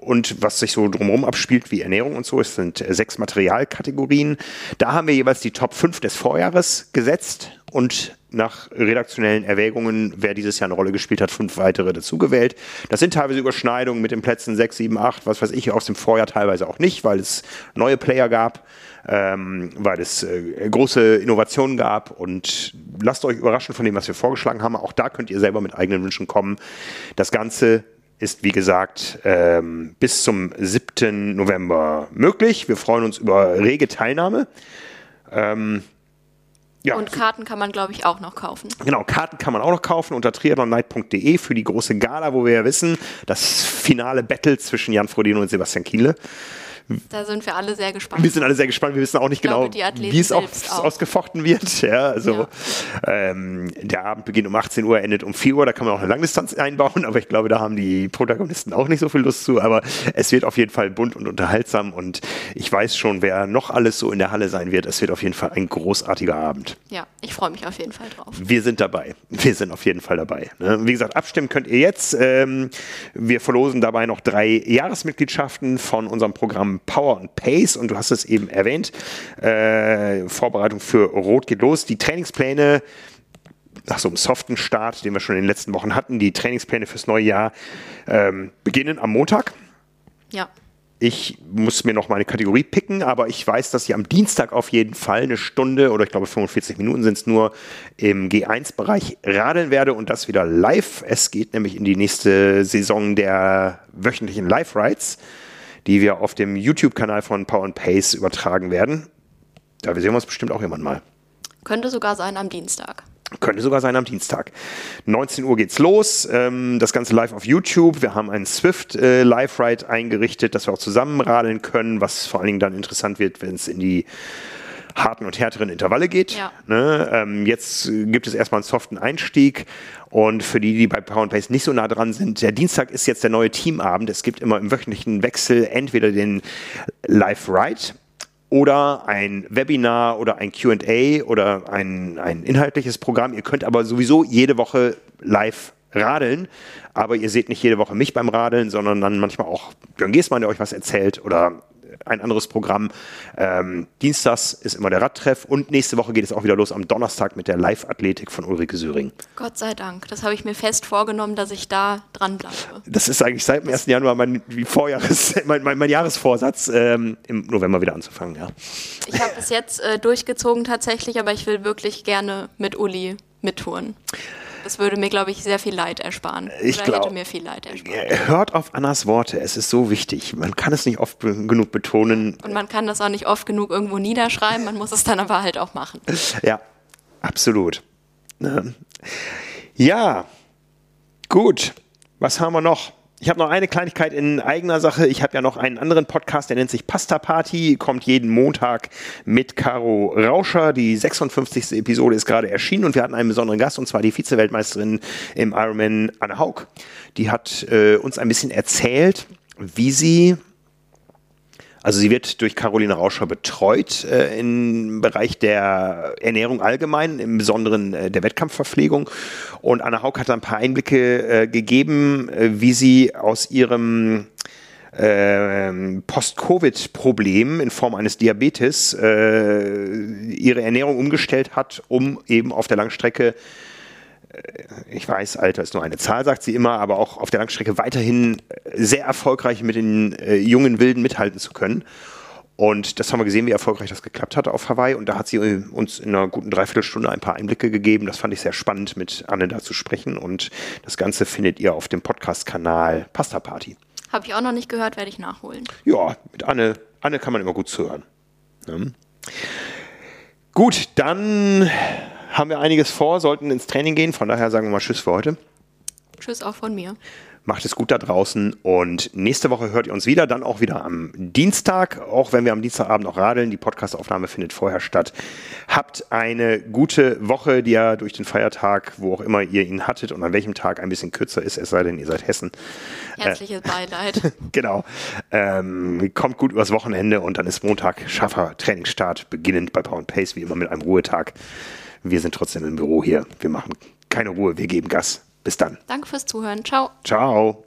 und was sich so drumherum abspielt, wie Ernährung und so. Es sind äh, sechs Materialkategorien. Da haben wir jeweils die Top 5 des Vorjahres gesetzt und nach redaktionellen Erwägungen, wer dieses Jahr eine Rolle gespielt hat, fünf weitere dazugewählt. Das sind teilweise Überschneidungen mit den Plätzen 6, 7, 8, was weiß ich, aus dem Vorjahr teilweise auch nicht, weil es neue Player gab, ähm, weil es äh, große Innovationen gab und lasst euch überraschen von dem, was wir vorgeschlagen haben. Auch da könnt ihr selber mit eigenen Wünschen kommen. Das Ganze ist, wie gesagt, ähm, bis zum 7. November möglich. Wir freuen uns über rege Teilnahme. Ähm, ja. Und Karten kann man, glaube ich, auch noch kaufen. Genau, Karten kann man auch noch kaufen unter triathlonnight.de für die große Gala, wo wir ja wissen, das finale Battle zwischen Jan Frodeno und Sebastian Kiele. Da sind wir alle sehr gespannt. Wir sind alle sehr gespannt. Wir wissen auch nicht glaube, genau, wie es auch, auch, ausgefochten wird. *laughs* Ja, also ja. Ähm, der Abend beginnt um 18 Uhr, endet um 4 Uhr. Da kann man auch eine Langdistanz einbauen, aber ich glaube, da haben die Protagonisten auch nicht so viel Lust zu. Aber es wird auf jeden Fall bunt und unterhaltsam und ich weiß schon, wer noch alles so in der Halle sein wird. Es wird auf jeden Fall ein großartiger Abend. Ja, ich freue mich auf jeden Fall drauf. Wir sind dabei. Wir sind auf jeden Fall dabei. Ne? Wie gesagt, abstimmen könnt ihr jetzt. Ähm, wir verlosen dabei noch drei Jahresmitgliedschaften von unserem Programm Power und Pace und du hast es eben erwähnt, äh, Vorbereitung für Rot geht los. Die Trainingspläne nach so einem soften Start, den wir schon in den letzten Wochen hatten, die Trainingspläne fürs neue Jahr ähm, beginnen am Montag. Ja. Ich muss mir noch mal eine Kategorie picken, aber ich weiß, dass ich am Dienstag auf jeden Fall eine Stunde oder ich glaube 45 Minuten sind es nur im G1-Bereich radeln werde und das wieder live. Es geht nämlich in die nächste Saison der wöchentlichen Live-Rides die wir auf dem YouTube-Kanal von Power and Pace übertragen werden. Da sehen wir uns bestimmt auch jemand mal. Könnte sogar sein am Dienstag. Könnte sogar sein am Dienstag. 19 Uhr geht's los. Ähm, das Ganze live auf YouTube. Wir haben einen Swift äh, Live Ride eingerichtet, dass wir auch zusammen radeln können, was vor allen Dingen dann interessant wird, wenn es in die harten und härteren Intervalle geht. Ja. Ne? Ähm, jetzt gibt es erstmal einen soften Einstieg und für die, die bei Power and Pace nicht so nah dran sind, der Dienstag ist jetzt der neue Teamabend. Es gibt immer im wöchentlichen Wechsel entweder den Live Ride oder ein Webinar oder ein QA oder ein, ein inhaltliches Programm. Ihr könnt aber sowieso jede Woche live radeln, aber ihr seht nicht jede Woche mich beim Radeln, sondern dann manchmal auch Björn Giesmann, der euch was erzählt oder ein anderes Programm. Ähm, Dienstags ist immer der Radtreff und nächste Woche geht es auch wieder los am Donnerstag mit der Live-Athletik von Ulrike Söring. Gott sei Dank. Das habe ich mir fest vorgenommen, dass ich da dranbleibe. Das ist eigentlich seit dem 1. Januar mein, Vorjahres, *laughs* mein, mein, mein Jahresvorsatz, ähm, im November wieder anzufangen. Ja. Ich habe bis jetzt äh, durchgezogen tatsächlich, aber ich will wirklich gerne mit Uli mittouren. Das würde mir, glaube ich, sehr viel Leid ersparen. Ich glaube, mir viel Leid ersparen. Hört auf Annas Worte, es ist so wichtig. Man kann es nicht oft genug betonen. Und man kann das auch nicht oft genug irgendwo niederschreiben, man muss es dann aber halt auch machen. *laughs* Ja, absolut. Ne? Ja, gut. Was haben wir noch? Ich habe noch eine Kleinigkeit in eigener Sache. Ich habe ja noch einen anderen Podcast, der nennt sich Pasta Party, kommt jeden Montag mit Caro Rauscher. Die 56. Episode ist gerade erschienen und wir hatten einen besonderen Gast und zwar die Vize-Weltmeisterin im Ironman Anne Haug. Die hat äh, uns ein bisschen erzählt, wie sie also sie wird durch Caroline Rauscher betreut äh, im Bereich der Ernährung allgemein, im Besonderen äh, der Wettkampfverpflegung. Und Anna Haug hat ein paar Einblicke äh, gegeben, äh, wie sie aus ihrem äh, Post-Covid-Problem in Form eines Diabetes äh, ihre Ernährung umgestellt hat, um eben auf der Langstrecke äh, ich weiß, Alter ist nur eine Zahl, sagt sie immer, aber auch auf der Langstrecke weiterhin sehr erfolgreich mit den äh, jungen Wilden mithalten zu können. Und das haben wir gesehen, wie erfolgreich das geklappt hat auf Hawaii. Und da hat sie uns in einer guten Dreiviertelstunde ein paar Einblicke gegeben. Das fand ich sehr spannend, mit Anne da zu sprechen. Und das Ganze findet ihr auf dem Podcast-Kanal Pasta Party. Habe ich auch noch nicht gehört, werde ich nachholen. Ja, mit Anne, Anne kann man immer gut zuhören. Ja. Gut, dann haben wir einiges vor, sollten ins Training gehen. Von daher sagen wir mal Tschüss für heute. Tschüss auch von mir. Macht es gut da draußen und nächste Woche hört ihr uns wieder, dann auch wieder am Dienstag, auch wenn wir am Dienstagabend noch radeln. Die Podcastaufnahme findet vorher statt. Habt eine gute Woche, die ja durch den Feiertag, wo auch immer ihr ihn hattet und an welchem Tag ein bisschen kürzer ist, es sei denn, ihr seid Hessen. Herzliches äh, *laughs* Beileid. genau. Ähm, kommt gut übers Wochenende und dann ist Montag scharfer Trainingsstart, beginnend bei Power Pace, wie immer mit einem Ruhetag. Wir sind trotzdem im Büro hier. Wir machen keine Ruhe, wir geben Gas. Bis dann. Danke fürs Zuhören. Ciao. Ciao.